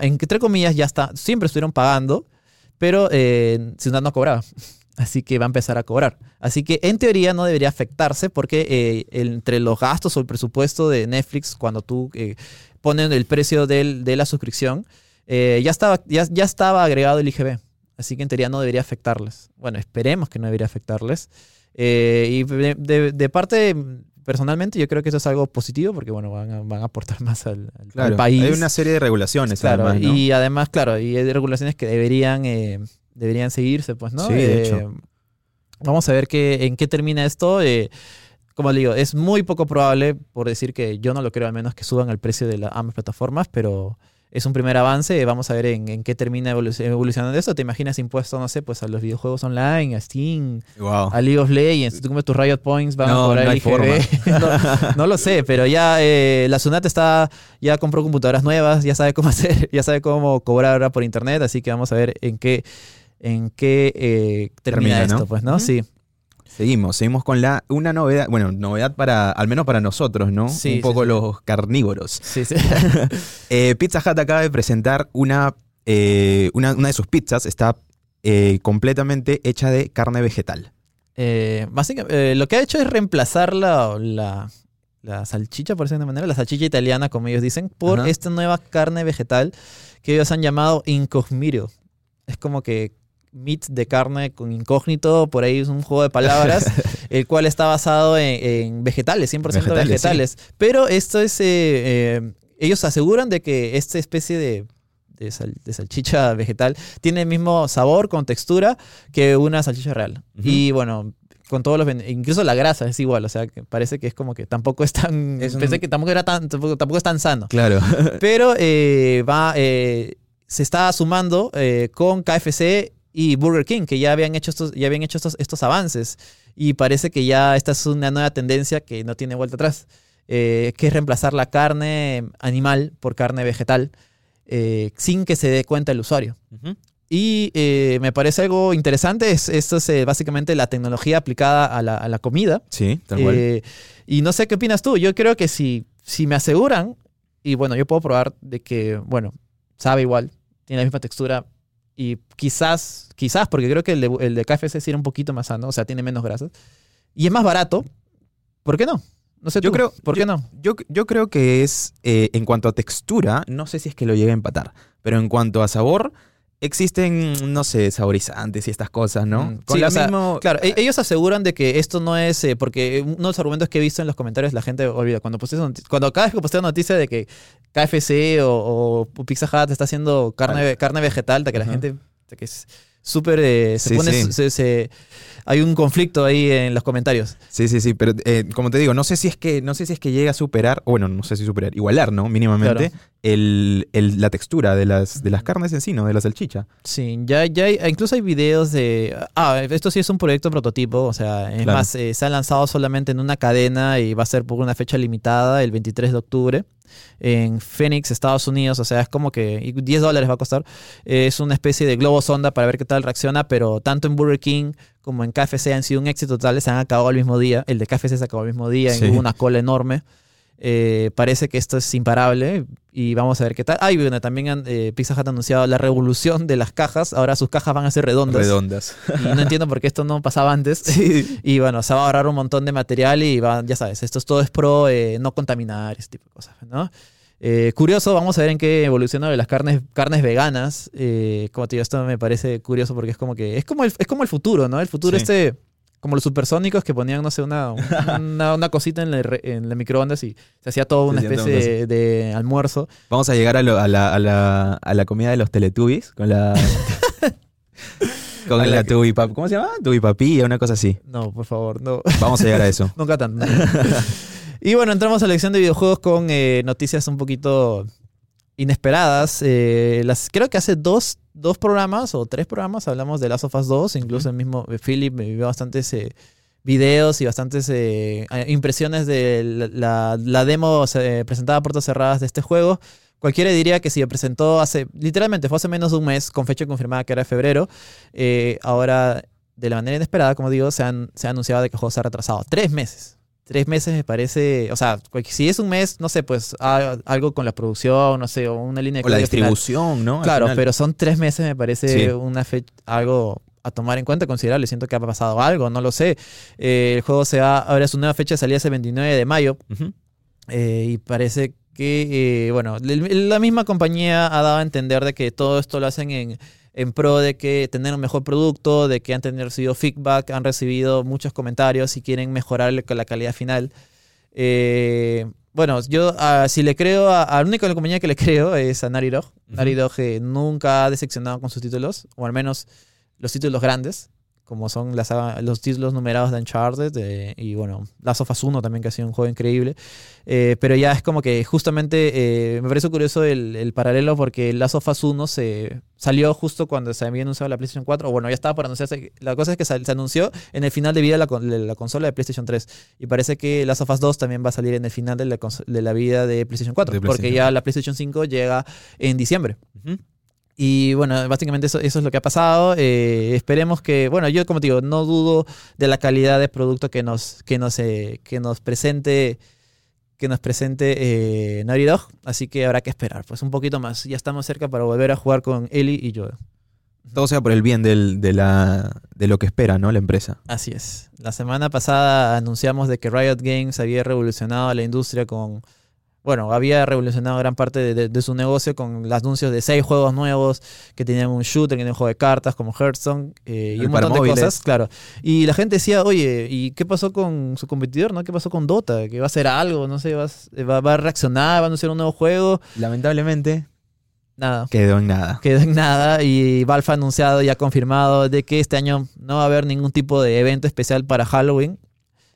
entre comillas, ya está, siempre estuvieron pagando, pero eh, Ciudad no cobraba. *laughs* Así que va a empezar a cobrar. Así que en teoría no debería afectarse porque eh, entre los gastos o el presupuesto de Netflix, cuando tú eh, pones el precio del- de la suscripción, eh, ya, estaba, ya, ya estaba agregado el IGB. Así que en teoría no debería afectarles. Bueno, esperemos que no debería afectarles. Eh, y de parte, personalmente, yo creo que eso es algo positivo porque, bueno, van a, van a aportar *laughs* más al, al- al Claro, país. Hay una serie de regulaciones, Claro, además, ¿no? y además, claro, y hay regulaciones que deberían, eh, deberían seguirse, pues, ¿no? Sí, de Eh, hecho. Vamos a ver qué, en qué termina esto. eh, como le digo, es muy poco probable, por decir que yo no lo creo al menos, que suban el precio de las ambas plataformas, pero es un primer avance. Vamos a ver en, en qué termina evolu- evolucionando esto. ¿Te imaginas impuesto, no sé, pues a los videojuegos online, a Steam, Wow. a League of Legends? Si tú comes tus Riot Points, van No, a cobrar no el hay IGB. *laughs* no, no lo sé, pero ya eh, la Sunat está, ya compró computadoras nuevas, ya sabe cómo *laughs* hacer, ya sabe cómo cobrar ahora por internet, así que vamos a ver en qué, en qué eh, termina, Termina, esto, ¿no? pues, ¿no? Sí. Seguimos, seguimos con la una novedad, bueno, novedad para, al menos para nosotros, ¿no? Sí, Un poco sí. los carnívoros. Sí, sí. *laughs* Eh, Pizza Hut acaba de presentar una, eh, una, una de sus pizzas, está eh, completamente hecha de carne vegetal. Básicamente, lo que ha hecho es reemplazar la, la, la salchicha, por decirlo de manera, la salchicha italiana, como ellos dicen, por Ajá. esta nueva carne vegetal que ellos han llamado incognito. Es como que meat de carne con incógnito, por ahí es un juego de palabras, *laughs* el cual está basado en, en vegetales, 100% vegetales. Vegetales, Pero esto es, eh, eh, ellos aseguran de que esta especie de, de, sal- de salchicha vegetal tiene el mismo sabor con textura que una salchicha real. Y bueno, con todos los incluso la grasa es igual, o sea, que parece que es como que tampoco es tan Es un- pensé que tampoco era tan tampoco, tampoco es tan sano. Claro. Pero eh, va eh, se está sumando eh, con KFC y Burger King, que ya habían hecho estos, ya habían hecho estos, estos avances. Y parece que ya esta es una nueva tendencia que no tiene vuelta atrás. eh, que es reemplazar la carne animal por carne vegetal eh, sin que se dé cuenta el usuario. Y eh, me parece algo interesante. Es, esto es básicamente la tecnología aplicada a la, a la comida. Sí, tal cual. Y no sé qué opinas tú. Yo creo que si, si me aseguran, y bueno, yo puedo probar de que, bueno, sabe igual, tiene la misma textura. Y quizás, quizás, porque creo que el de, el de KFC sí era un poquito más sano, o sea, tiene menos grasas. Y es más barato. ¿Por qué no? No sé Yo tú, creo- ¿Por qué no? Yo, yo creo que es, eh, en cuanto a textura, no sé si es que lo llegue a empatar, pero en cuanto a sabor, existen, no sé, saborizantes y estas cosas, ¿no? Mm, sí, o sea, Claro, e- ellos aseguran de que esto no es. eh, porque uno de los argumentos que he visto en los comentarios, la gente olvida. Cuando, cuando cada vez que posteo noticia de que KFC o, o Pizza Hut está haciendo carne, carne vegetal, de que la gente. de que es súper. eh, se Sí, pone. sí. se- se- hay un conflicto ahí en los comentarios. Sí, sí, sí, pero eh, como te digo, no sé si es que no sé si es que llega a superar, o bueno, no sé si superar, igualar, ¿no? Mínimamente el, el- la textura de las de las carnes en sí, ¿no? De la salchicha. Sí, ya, ya hay, incluso hay videos de... Ah, esto sí es un proyecto prototipo, o sea, es Claro. más, eh, se ha lanzado solamente en una cadena y va a ser por una fecha limitada, el 23 de octubre, en Phoenix, Estados Unidos, o sea, es como que y 10 dólares va a costar. Eh, es una especie de globo sonda para ver qué tal reacciona, pero tanto en Burger King como en KFC han sido un éxito total, se han acabado al mismo día, el de KFC se acabó al mismo día, Sí. y hubo una cola enorme. Eh, parece que esto es imparable y vamos a ver qué tal. Ah, y bueno, también eh, Pizza Hut ha anunciado la revolución de las cajas. Ahora sus cajas van a ser redondas. Redondas. Y no entiendo por qué esto no pasaba antes. *laughs* Y bueno, se va a ahorrar un montón de material y va, ya sabes, esto es todo es pro eh, no contaminar, ese tipo de cosas, ¿no? Eh, curioso, vamos a ver en qué evoluciona de las carnes, carnes veganas. Como te digo, esto me parece curioso porque es como que es como el, es como el futuro, ¿no? El futuro Sí. este, como los supersónicos que ponían, no sé, una, *laughs* una, una cosita en la, en la microondas y se hacía todo Se una especie de, de almuerzo. Vamos a llegar a, lo- a la, a, la, a la comida de los Teletubbies con la con *laughs* la que- Tubipap, ¿cómo se llama? Tubipapilla, una cosa así. No, por favor, no. Vamos a llegar a eso. *laughs* Nunca tanto. y bueno, entramos a la lección de videojuegos con eh, noticias un poquito inesperadas. Eh, las, creo que hace dos, dos programas o tres programas hablamos de Last of Us 2. Incluso el mismo eh, Philip me vio bastantes eh, videos y bastantes eh, impresiones de la, demo presentada a puertas cerradas de este juego. Cualquiera diría que si presentó hace, literalmente fue hace menos de un mes, con fecha confirmada que era febrero, ahora de la manera inesperada, como digo, se, han, se ha anunciado de que el juego se ha retrasado. Tres meses. Tres meses me parece, o sea, si es un mes, no sé, pues a- algo con la producción, no sé, o una línea de O la final. distribución, ¿no? Claro, pero son tres meses, me parece Sí. una fecha, algo a tomar en cuenta, considerable. Siento que ha pasado algo, no lo sé. Eh, el juego se va, ahora su nueva fecha salía el 29 de mayo. Eh, y parece que, eh, bueno, la misma compañía ha dado a entender de que todo esto lo hacen en, en pro de que tener un mejor producto, de que han tenido, recibido feedback, han recibido muchos comentarios y quieren mejorar la calidad final. Eh, bueno, yo ah, si le creo a, a la única compañía que le *laughs* creo es a. Naughty Dog eh, nunca ha decepcionado con sus títulos, o al menos los títulos grandes, como son las los títulos numerados de Uncharted eh, y bueno, Last of Us 1 también que ha sido un juego increíble. Eh, pero ya es como que justamente eh, me parece curioso el, el paralelo porque Last of Us 1 se salió justo cuando se había anunciado la PlayStation 4, o bueno, ya estaba por anunciarse. La cosa es que sal- se anunció en el final de vida de la, la consola de PlayStation 3 y parece que Last of Us 2 también va a salir en el final de la, de la vida de PlayStation 4, De porque PlayStation. ya la PlayStation 5 llega en diciembre. Ujú. Y bueno, básicamente eso, eso es lo que ha pasado. Eh, esperemos que, bueno, yo como te digo, no dudo de la calidad de producto que nos, que nos, eh, que nos presente que nos presente eh, Naughty Dog, así que habrá que esperar, pues un poquito más. Ya estamos cerca para volver a jugar con Ellie y yo. Todo sea por el bien del- de, la, de lo que espera, ¿no? La empresa. Así es. La semana pasada anunciamos de que Riot Games había revolucionado la industria con... Bueno, había revolucionado gran parte de, de- de su negocio con los anuncios de seis juegos nuevos que tenían un shooter, que tenían un juego de cartas como Hearthstone eh, y un montón de cosas, claro. Y la gente decía, oye, ¿y qué pasó con su competidor? no ¿Qué pasó con Dota? ¿Que va a hacer algo? No sé, va, a- va, va a reaccionar, va a anunciar un nuevo juego. Lamentablemente, Nada. quedó en nada. quedó en nada y Valve ha anunciado y ha confirmado de que este año no va a haber ningún tipo de evento especial para Halloween.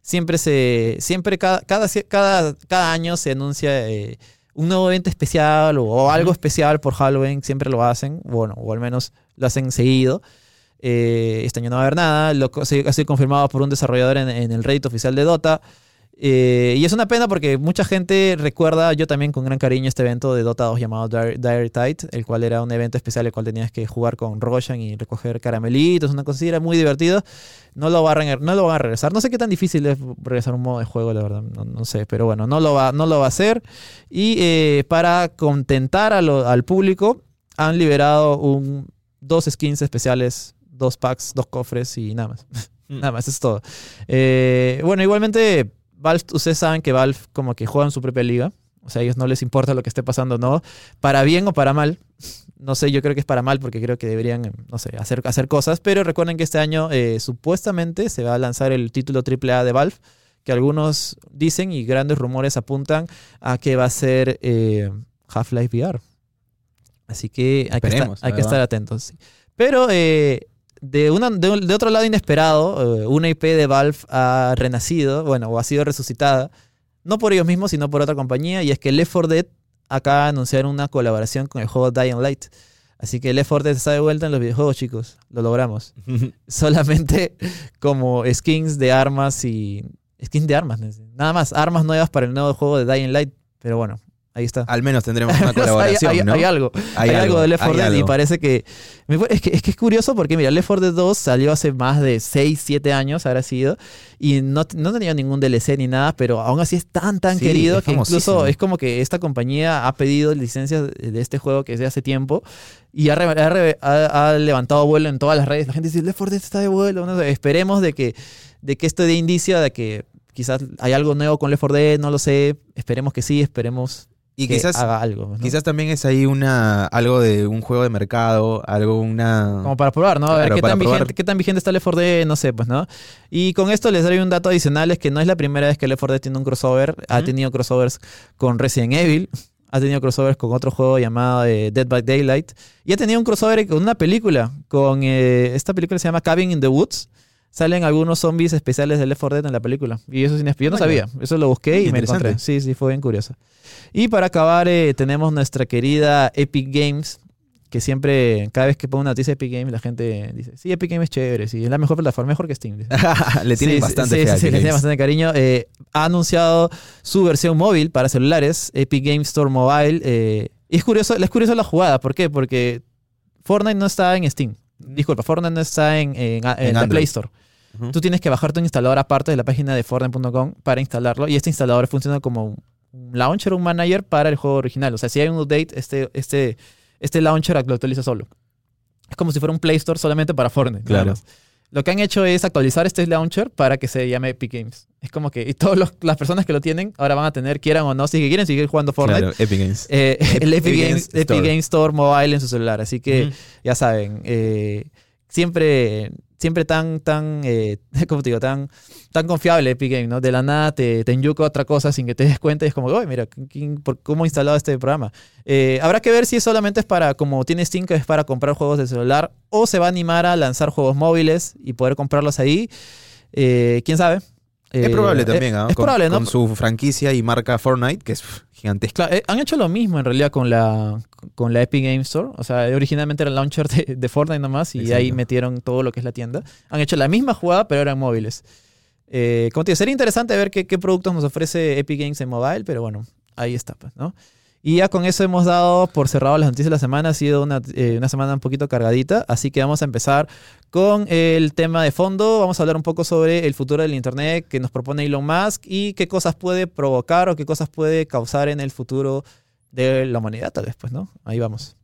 Siempre se, siempre cada, cada, cada, cada año se anuncia eh, un nuevo evento especial o, algo especial por Halloween, siempre lo hacen, bueno, o al menos lo hacen seguido. Eh, este año no va a haber nada, lo, ha sido confirmado por un desarrollador en, en el Reddit oficial de Dota. Eh, y es una pena porque mucha gente recuerda, yo también con gran cariño, este evento de Dota 2 llamado Dire, Dire Tide, el cual era un evento especial, el cual tenías que jugar con Roshan y recoger caramelitos, una cosa así, era muy divertido. No lo, va a, no lo van a regresar. No sé qué tan difícil es regresar un modo de juego, la verdad, no, no sé, pero bueno, no lo va, no lo va a hacer. Y eh, para contentar a lo- al público, han liberado un, dos skins especiales, dos packs, dos cofres y nada más. *laughs* Nada más, eso es todo. Eh, bueno, igualmente, Valve, ustedes saben que Valve como que juega en su propia liga. O sea, a ellos no les importa lo que esté pasando, ¿no? Para bien o para mal. No sé, yo creo que es para mal porque creo que deberían, no sé, hacer, hacer cosas. Pero recuerden que este año eh, supuestamente se va a lanzar el título AAA de Valve, que algunos dicen y grandes rumores apuntan a que va a ser eh, Half-Life VR. Así que hay, que estar, hay que estar, atentos. Pero eh, de, una, de, otro lado inesperado, una IP de Valve ha renacido, bueno, o ha sido resucitada no por ellos mismos, sino por otra compañía, y es que Left 4 Dead acaba de anunciar una colaboración con el juego Dying Light. Así que Left 4 Dead está de vuelta en los videojuegos, chicos. Lo logramos. *laughs* Solamente como skins de armas y... Skins de armas. Nada más, armas nuevas para el nuevo juego de Dying Light. Pero bueno, Ahí está. Al menos tendremos *laughs* una colaboración. hay, ¿no? hay, algo. Hay, algo, de Left 4 Dead y parece que es, que. es que es curioso porque, mira, Left 4 Dead 2 salió hace más de 6, 7 años, habrá sido. Y no, no tenía ningún DLC ni nada, pero aún así es tan, tan querido que incluso es como que esta compañía ha pedido licencias de este juego que es de hace tiempo y ha, ha, ha, levantado vuelo en todas las redes. La gente dice, Left 4 Dead está de vuelo. esperemos de que, de que esto dé indicio de que quizás hay algo nuevo con Left 4 Dead, no lo sé. Esperemos que sí, esperemos y quizás, haga algo. Quizás también es ahí una algo de un juego de mercado, algo una... Como para probar, ¿no? A ver, ¿qué, tan vigente, ¿qué tan vigente está Left 4 Dead? No sé, pues, ¿no? Y con esto les doy un dato adicional, es que no es la primera vez que Left 4 Dead tiene un crossover. Ha tenido crossovers con Resident Evil, ha tenido crossovers con otro juego llamado eh, Dead by Daylight, y ha tenido un crossover con una película, con... Eh, esta película se llama Cabin in the Woods, salen algunos zombies especiales de Left 4 Dead en la película. Y eso es Yo no sabía. Eso lo busqué y me encontré. Sí, sí, fue bien curioso. Y para acabar, eh, tenemos nuestra querida Epic Games. Que siempre, cada vez que pongo una noticia de Epic Games, la gente dice: Sí, Epic Games es chévere, sí, es la mejor plataforma, mejor que Steam. *laughs* le tienen bastante sí, sí, le tienen bastante cariño. Eh, ha anunciado su versión móvil para celulares, Epic Games Store Mobile. Eh, y es curioso, es curioso la jugada. ¿Por qué? Porque Fortnite no está en Steam. Disculpa, Fortnite no está en, en, Play Store. Tú tienes que bajarte un instalador aparte de la página de Fortnite.com para instalarlo. Y este instalador funciona como un launcher o un manager para el juego original. O sea, si hay un update, este, este, este launcher lo actualiza solo. Es como si fuera un Play Store solamente para Fortnite. Claro. Lo que han hecho es actualizar este launcher para que se llame Epic Games. Es como que y todas las personas que lo tienen ahora van a tener, quieran o no, si quieren seguir jugando Fortnite. Claro, Epic Games. Eh, *laughs* el Epic, Games, Epic Store Mobile en su celular. Así que ya saben, eh, siempre siempre tan, tan, eh, *laughs* ¿cómo te digo? Tan, tan confiable Epic Games, ¿no? De la nada te, te otra cosa sin que te des cuenta y es como, oye, mira, ¿cómo he instalado este programa? Eh, habrá que ver si solamente es para, como tiene Steam, que es para comprar juegos de celular, o se va a animar a lanzar juegos móviles y poder comprarlos ahí. Eh, ¿Quién sabe? Es probable también, ¿no? Es probable, ¿no? Con su franquicia y marca Fortnite, que es gigantesca. han hecho lo mismo en realidad con la, con la Epic Game Store. O sea, originalmente era el launcher de, Fortnite nomás y ahí metieron todo lo que es la tienda. Han hecho la misma jugada, pero eran móviles. Eh, como te digo, sería interesante ver qué, qué, productos nos ofrece Epic Games en mobile, pero bueno, ahí está, pues, ¿no? Y ya con eso hemos dado por cerrado las noticias de la semana. Ha sido una, eh, una, semana un poquito cargadita, así que vamos a empezar con el tema de fondo. Vamos a hablar un poco sobre el futuro del Internet que nos propone Elon Musk y qué cosas puede provocar o qué cosas puede causar en el futuro de la humanidad, tal vez, pues, ¿no? Ahí vamos.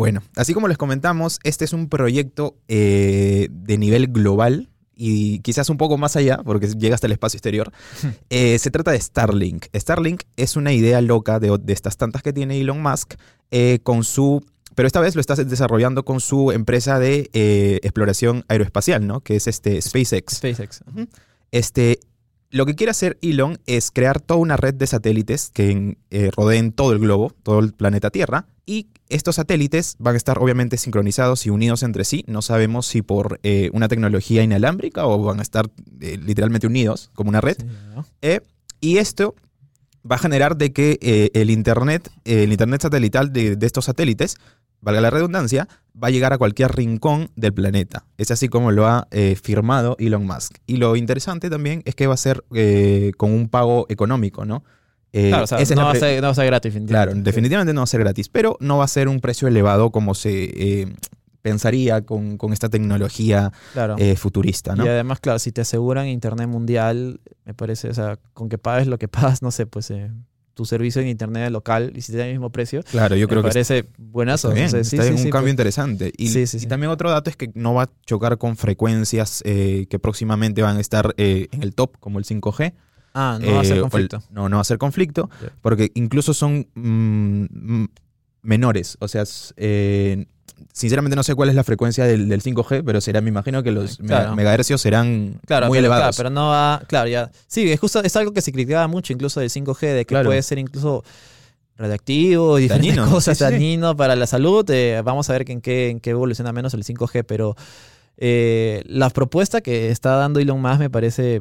Bueno, así como les comentamos, este es un proyecto eh, de nivel global y quizás un poco más allá, porque llega hasta el espacio exterior. *laughs* Eh, se trata de Starlink. Starlink es una idea loca de, estas tantas que tiene Elon Musk eh, con su... Pero esta vez lo está desarrollando con su empresa de exploración aeroespacial, ¿no? Que es este SpaceX. SpaceX. Este, lo que quiere hacer Elon es crear toda una red de satélites que eh, rodeen todo el globo, todo el planeta Tierra, y estos satélites van a estar obviamente sincronizados y unidos entre sí. No sabemos si por eh, una tecnología inalámbrica o van a estar eh, literalmente unidos como una red. y esto va a generar de que el internet, el internet satelital de estos satélites valga la redundancia, va a llegar a cualquier rincón del planeta. Es así como lo ha eh, firmado Elon Musk. Y lo interesante también es que va a ser eh, con un pago económico, ¿no? Eh, claro, o sea, no, va a ser, gratis. Claro, definitivamente no va a ser gratis, pero no va a ser un precio elevado como se pensaría con, con esta tecnología Claro. eh, futurista, ¿no? Y además, claro, si te aseguran internet mundial, me parece, o sea, con que pagues lo que *laughs* pagas, no sé, pues eh, tu servicio en internet local y si te da el mismo precio, Claro, yo creo me que parece buenazo. Está bien, sea, sí, está sí, un sí, cambio pues. interesante. Y, Sí, sí, y sí. también otro dato es que no va a chocar con frecuencias eh, que próximamente van a estar eh, en el top, como el 5G. Ah, no va a ser Eh, el- conflicto. no, no va a ser conflicto, porque incluso son mm, menores. O sea, sinceramente no sé cuál es la frecuencia del, del 5G, pero será, me imagino que los Claro. megahercios serán Claro, muy pero, elevados. claro, pero no va. Claro, ya. Sí, es justo, es algo que se criticaba mucho, incluso del 5G, de que Claro. puede ser incluso radioactivo y diferentes Dañino, cosas, sí, para la salud. eh, vamos a ver que en qué, en qué evoluciona menos el 5G, pero eh, la propuesta que está dando Elon Musk me parece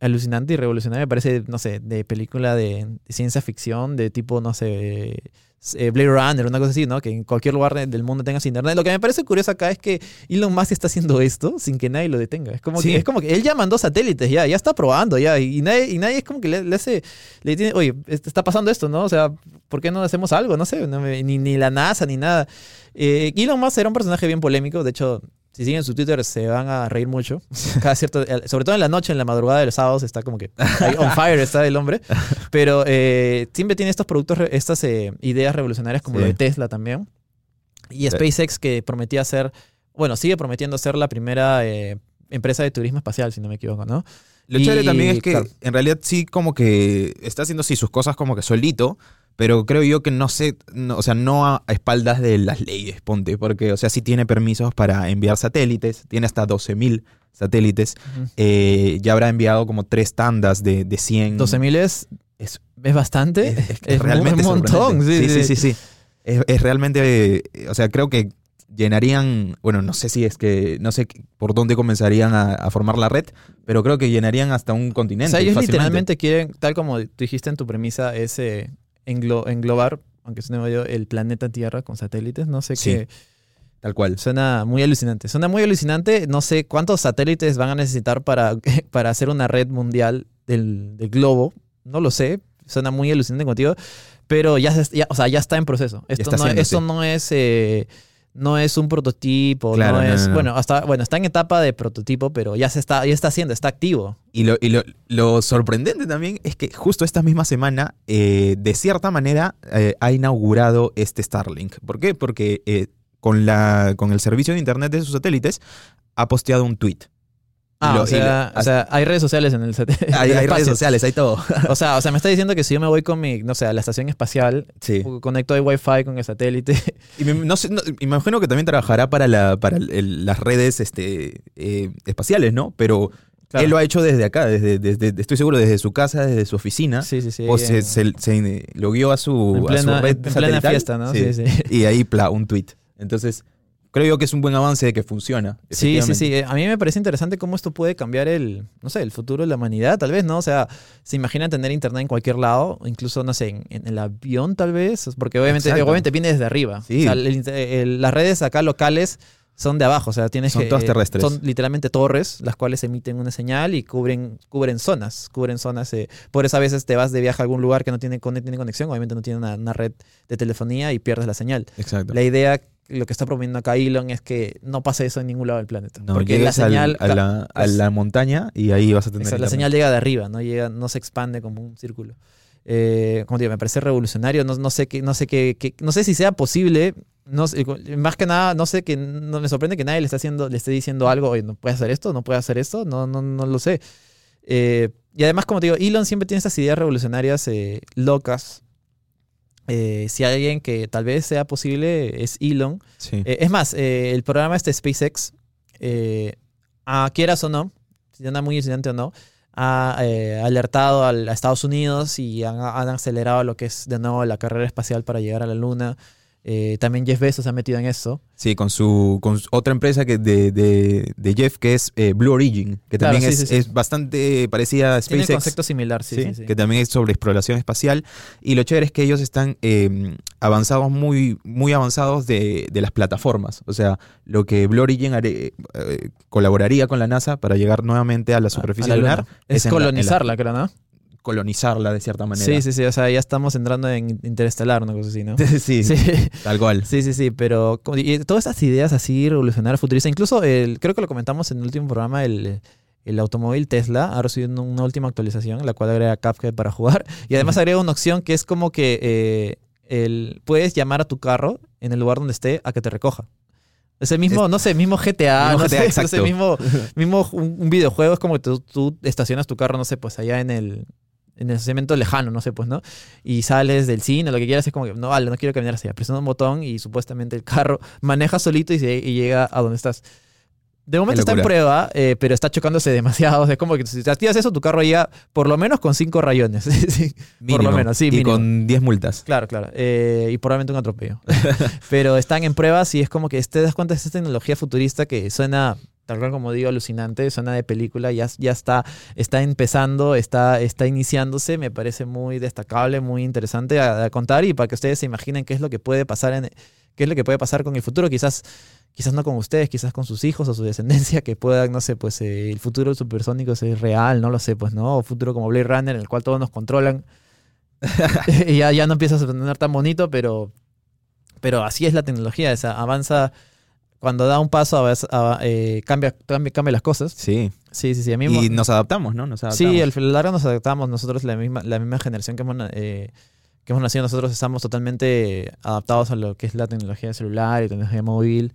alucinante y revolucionaria. Me parece, no sé, de película de, de ciencia ficción, de tipo, no sé. Eh, Blade Runner, una cosa así, ¿no? Que en cualquier lugar de- del mundo tengas internet. Lo que me parece curioso acá es que Elon Musk está haciendo esto sin que nadie lo detenga. Es como, Sí. que, es como que él ya mandó satélites, ya, ya está probando, ya. Y nadie, y nadie es como que le, le hace, le tiene, oye, est- está pasando esto, ¿no? O sea, ¿por qué no hacemos algo? No sé, no me- ni, ni la NASA ni nada. Eh, Elon Musk era un personaje bien polémico, de hecho. Si siguen su Twitter se van a reír mucho. Cada cierto, sobre todo en la noche, en la madrugada de los sábados, está como que on fire está el hombre. Pero eh, siempre tiene estos productos, estas eh, ideas revolucionarias como lo de Tesla también. Y. SpaceX que prometía ser, bueno, sigue prometiendo ser la primera eh, empresa de turismo espacial, si no me equivoco, ¿no? Lo Y, chévere también es que claro. en realidad sí como que está haciendo sí sus cosas como que solito, pero creo yo que no sé, no, o sea, no a, espaldas de las leyes, ponte, porque o sea, sí tiene permisos para enviar satélites, tiene hasta 12.000 satélites, eh, ya habrá enviado como tres tandas de, de 100. 12.000 es, Es- es bastante. Es, es- Es, realmente un montón. sorprendente. Sí, sí, sí, sí. Es, es realmente, eh, o sea, creo que llenarían, bueno, no sé si es que, no sé por dónde comenzarían a, a formar la red, pero creo que llenarían hasta un O continente. sea, ellos fácilmente. literalmente quieren, tal como tú dijiste en tu premisa, es eh, englo- englobar, aunque suene medio, el planeta Tierra con satélites. No sé Sí. qué. Tal cual. Suena muy alucinante. Suena muy alucinante. No sé cuántos satélites van a necesitar para, *laughs* para hacer una red mundial del, del globo. No lo sé. Suena muy alucinante contigo. Pero ya, se- ya- o sea, ya está en proceso. Esto, no, esto no es. eh, no es un prototipo, Claro, no es. no, no. Bueno, hasta, bueno, está en etapa de prototipo, pero ya se está, ya está haciendo, está activo. Y lo, y lo, lo sorprendente también es que justo esta misma semana, eh, de cierta manera, eh, ha inaugurado este Starlink. ¿Por qué? Porque eh, con, la, con el servicio de internet de sus satélites ha posteado un tweet. Ah, lo- o, sea, lo- o sea, hay redes sociales en el *laughs* Hay, hay redes sociales, hay todo. *laughs* O sea, o sea, me está diciendo que si yo me voy con mi, no sé, a la estación espacial, Sí. conecto el wifi con el satélite. Y me, no sé, no- me imagino que también trabajará para, la, para el- las redes este, eh, espaciales, ¿no? Pero Claro. él lo ha hecho desde acá, desde, desde, estoy seguro, desde su casa, desde su oficina. Sí, sí, sí. o se, se, se logueó a su, en a plena, su red en plena satelital. fiesta, ¿no? Sí, sí. Y ahí, pla, un tweet. Entonces, creo yo que es un buen avance de que funciona. Sí, sí, sí. Eh, A mí me parece interesante cómo esto puede cambiar el, no sé, el futuro de la humanidad, tal vez, ¿no? O sea, se imaginan tener internet en cualquier lado, incluso, no sé, en, en el avión, tal vez, porque obviamente, Exacto. obviamente viene desde arriba. Sí. O sea, el el- las redes acá locales son de abajo, o sea, tienes Son que... todas eh, terrestres. Son literalmente torres, las cuales emiten una señal y cubren, cubren zonas, cubren zonas. eh, por eso a veces te vas de viaje a algún lugar que no tiene, con- tiene conexión, obviamente no tiene una, una red de telefonía y pierdes la señal. Exacto. La idea, lo que está proponiendo acá Elon es que no pase eso en ningún lado del planeta. No, porque la llegas al- señal, a, la, a la montaña y ahí vas a tener. Exacto, la señal llega de arriba, no llega, no se expande como un círculo. Eh, como te digo, me parece revolucionario. No, no sé qué, no sé qué, qué- no sé si sea posible. No más que nada, no sé que no me sorprende que nadie le esté haciendo, le esté diciendo algo, oye, no puede hacer esto, no puede hacer esto, no, no, no lo sé. Eh, y además, como te digo, Elon siempre tiene estas ideas revolucionarias eh, locas. Eh, si alguien que tal vez sea posible es Elon. Sí. Eh, es más, eh, el programa este SpaceX, eh, a quieras o no, si anda muy incidente o no, ha eh, alertado al- a Estados Unidos y han, han acelerado lo que es de nuevo la carrera espacial para llegar a la Luna. Eh, también Jeff Bezos se ha metido en eso. Sí, con su, con su- otra empresa que de, de, de Jeff que es eh, Blue Origin, que Claro, también sí, es, sí, sí. es bastante parecida a Tiene SpaceX. concepto similar, sí, que también es sobre exploración espacial. Y lo chévere es que ellos están eh, avanzados, muy, muy avanzados de, de las plataformas. O sea, lo que Blue Origin haré- eh, colaboraría con la NASA para llegar nuevamente a la superficie a la lunar. Luna. Es la- colonizarla, creo, ¿no? Colonizarla de cierta manera. Sí, sí, sí. O sea, ya estamos entrando en Interestelar, una cosa así, ¿no? *laughs* sí, Sí. tal cual. Sí, sí, sí, pero y todas estas ideas así revolucionarias, futuristas, incluso el, creo que lo comentamos en el último programa, el, el automóvil Tesla ha recibido una- última actualización, la cual agrega Cuphead para jugar, y además agrega una opción que es como que eh, el, puedes llamar a tu carro en el lugar donde esté a que te recoja. Es el mismo, no sé, mismo GTA, *laughs* Mismo no GTA, *laughs* sé, exacto. mismo, mismo un, un videojuego, es como que tú, tú estacionas tu carro, no sé, pues allá en el, en el estacionamiento lejano, no sé, pues, ¿no? Y sales del cine, lo que quieras, es como que, no, vale, no quiero caminar hacia allá. Presiona un botón y supuestamente el carro maneja solito y, se- y llega a donde estás. De momento está en prueba, eh, pero está chocándose demasiado. *laughs* Es como que si te activas eso, tu carro llega por lo menos con cinco rayones. *laughs* Sí, Por lo menos, sí, Y mínimo. con 10 multas. Claro, claro. Eh, y probablemente un atropello. *laughs* Pero están en pruebas y es como que te das cuenta de esta tecnología futurista que suena, tal cual como digo, alucinante, suena de película, ya, ya está, está empezando, está, está iniciándose. Me parece muy destacable, muy interesante a, a contar y para que ustedes se imaginen qué es lo que puede pasar en qué es lo que puede pasar con el futuro. Quizás quizás no con ustedes, quizás con sus hijos o su descendencia, que puedan, no sé, pues eh, el futuro supersónico es real, no lo sé, pues, ¿no? O futuro como Blade Runner, en el cual todos nos controlan. *laughs* *laughs* y ya, ya no empieza a sonar tan bonito, pero, pero así es la tecnología, esa avanza, cuando da un paso, avanza- a- eh, cambia, cambia, cambia las cosas. Sí. Sí, sí, sí. A mí Y nos adaptamos, ¿no? Nos adaptamos. Sí, al final largo nos adaptamos. Nosotros, la misma, la misma generación que hemos, eh, que hemos nacido, nosotros estamos totalmente adaptados a lo que es la tecnología celular y tecnología móvil.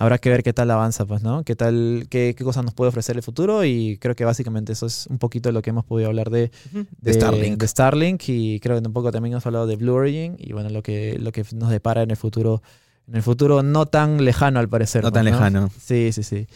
Habrá que ver qué tal avanza, pues, ¿no? Qué tal, qué, qué cosas nos puede ofrecer el futuro y creo que básicamente eso es un poquito lo que hemos podido hablar de, de Starlink. de Starlink y creo que un poco también hemos hablado de Blue Origin y bueno, lo que, lo que nos depara en el futuro, en el futuro no tan lejano al parecer. No pues, tan lejano. Sí, sí, sí.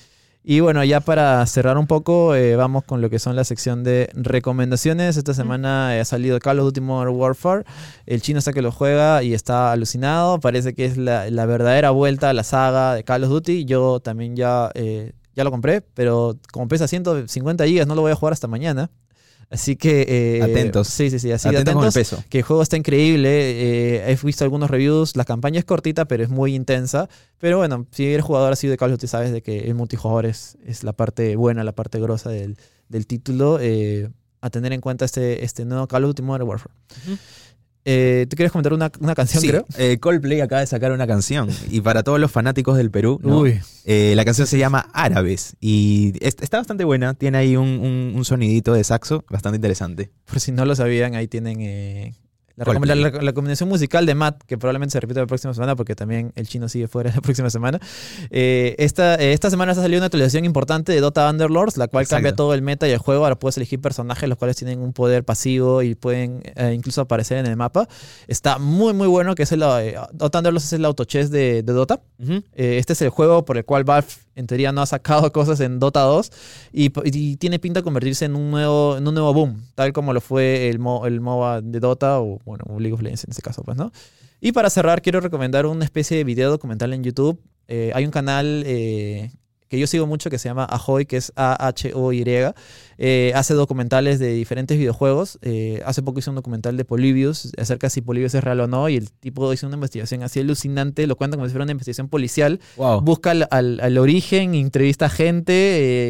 Y bueno, ya para cerrar un poco, eh, vamos con lo que son la sección de recomendaciones. Esta semana eh, ha salido Call of Duty Modern Warfare. El chino está que lo juega y está alucinado. Parece que es la, la verdadera vuelta a la saga de Call of Duty. Yo también ya, eh, ya lo compré, pero como pesa 150 gigas, no lo voy a jugar hasta mañana. Así que... eh, Atentos. Sí, sí, sí. Así que Atentos con el atentos peso. que el juego está increíble. eh, he visto algunos reviews. La campaña es cortita, pero es muy intensa. Pero bueno, si eres jugador así de Call of Duty, sabes de que el multijugador es, es la parte buena, la parte grosa del, del título. eh, a tener en cuenta este, este nuevo Call of Duty Modern Warfare. Ujú. Eh, ¿Tú quieres comentar una, una canción, Sí, creo? eh, Coldplay acaba de sacar una canción. Y para todos los fanáticos del Perú, ¿no? Uy, Eh, la canción se llama Árabes. Y es- está bastante buena. Tiene ahí un, un- un sonidito de saxo bastante interesante. por si no lo sabían, ahí tienen eh, la, combinación musical de Matt, que probablemente se repita la próxima semana porque también el chino sigue fuera *laughs* la próxima semana. Eh, esta, eh, esta semana ha salido una actualización importante de Dota Underlords, la cual Exacto. cambia todo el meta y el juego. Ahora puedes elegir personajes los cuales tienen un poder pasivo y pueden eh, incluso aparecer en el mapa. Está muy, muy bueno, que es el... Dota Underlords es el autochess de, de Dota. Este es el juego por el cual Valve en teoría no ha sacado *laughs* cosas en Dota 2 y, tiene pinta de convertirse en un nuevo, en un nuevo boom, tal como lo fue el, mo- el MOBA de Dota o bueno, League of Legends en este caso, pues, ¿no? Y para cerrar, quiero recomendar una especie de video documental en YouTube. Eh, hay un canal eh, que yo sigo mucho que se llama Ahoy, que es A-H-O-Y. Eh, hace documentales de diferentes videojuegos. Eh, hace poco hizo un documental de Polybius acerca de si Polybius es real o no. Y el tipo hizo una investigación así alucinante. Lo cuenta como si fuera una investigación policial Wow. busca al, al- al origen, entrevista a gente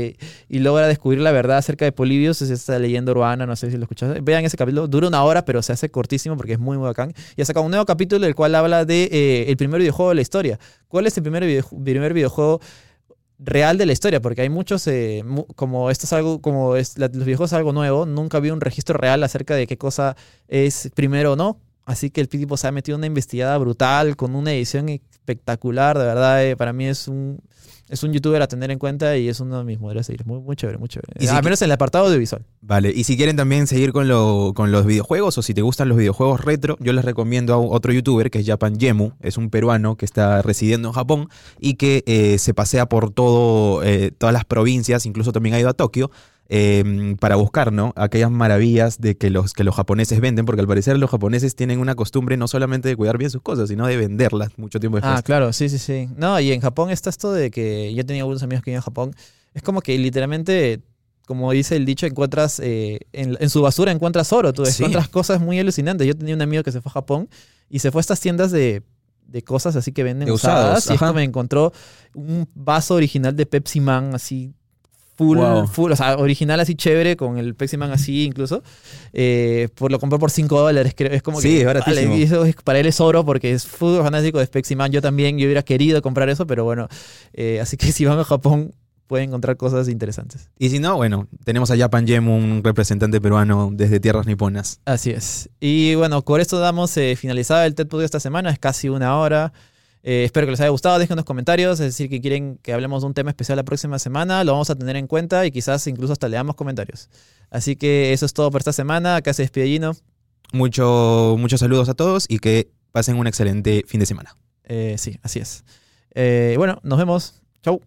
eh, y logra descubrir la verdad acerca de Polibios. Es esta leyenda urbana, no sé si lo escuchaste. Vean ese capítulo, dura una hora, pero se hace cortísimo porque es muy, muy bacán. Y ha sacado un nuevo capítulo del cual habla de eh, el primer videojuego de la historia. ¿Cuál es el primer, video- primer videojuego? Real de la historia, porque hay muchos, eh, como esto es algo, como los videojuegos es algo nuevo, nunca había un registro real acerca de qué cosa es primero o no, así que el tipo se ha metido una investigada brutal, con una edición espectacular, de verdad, eh, para mí es un, es un youtuber a tener en cuenta y es uno de mis modelos a seguir, muy, muy chévere, muy chévere, Y si al qui- menos en el apartado audiovisual. Vale, y si quieren también seguir con, lo- con los videojuegos o si te gustan los videojuegos retro, yo les recomiendo a otro youtuber que es Japan Yemu, es un peruano que está residiendo en Japón y que eh, se pasea por todo, eh, todas las provincias, incluso también ha ido a Tokio. Eh, para buscar ¿no? aquellas maravillas de que los, que los japoneses venden, porque al parecer los japoneses tienen una costumbre no solamente de cuidar bien sus cosas, sino de venderlas mucho tiempo después. Ah, claro, sí, sí, sí. No, y en Japón está esto de que yo tenía algunos amigos que iban a Japón. Es como que literalmente, como dice el dicho, encuentras, eh, en, en su basura encuentras oro, tú Sí. encuentras cosas muy alucinantes. Yo tenía un amigo que se fue a Japón y se fue a estas tiendas de, de cosas así que venden De usadas. y es como encontró un vaso original de Pepsi Man así full, full, o sea, original así chévere, con el Pepsi-Man así incluso. Eh, por, lo compró por 5 dólares, creo. Es como sí, que. Vale, eso es, para él es oro porque es full fanático de Pepsi-Man. Yo también, yo hubiera querido comprar eso, pero bueno. Eh, así que *laughs* si van a Japón, pueden encontrar cosas interesantes. Y si no, bueno, tenemos a Japan Gem, un representante peruano desde tierras niponas. Así es. Y bueno, con esto damos eh, finalizado el TED Pod de esta semana, es casi una hora. Eh, espero que les haya gustado, dejen los comentarios, es decir, que quieren que hablemos de un tema especial la próxima semana, lo vamos a tener en cuenta y quizás incluso hasta leamos comentarios. Así que eso es todo por esta semana, acá se despide Gino. Mucho, muchos saludos a todos y que pasen un excelente fin de semana. Eh, sí, así es. Eh, bueno, nos vemos. Chau.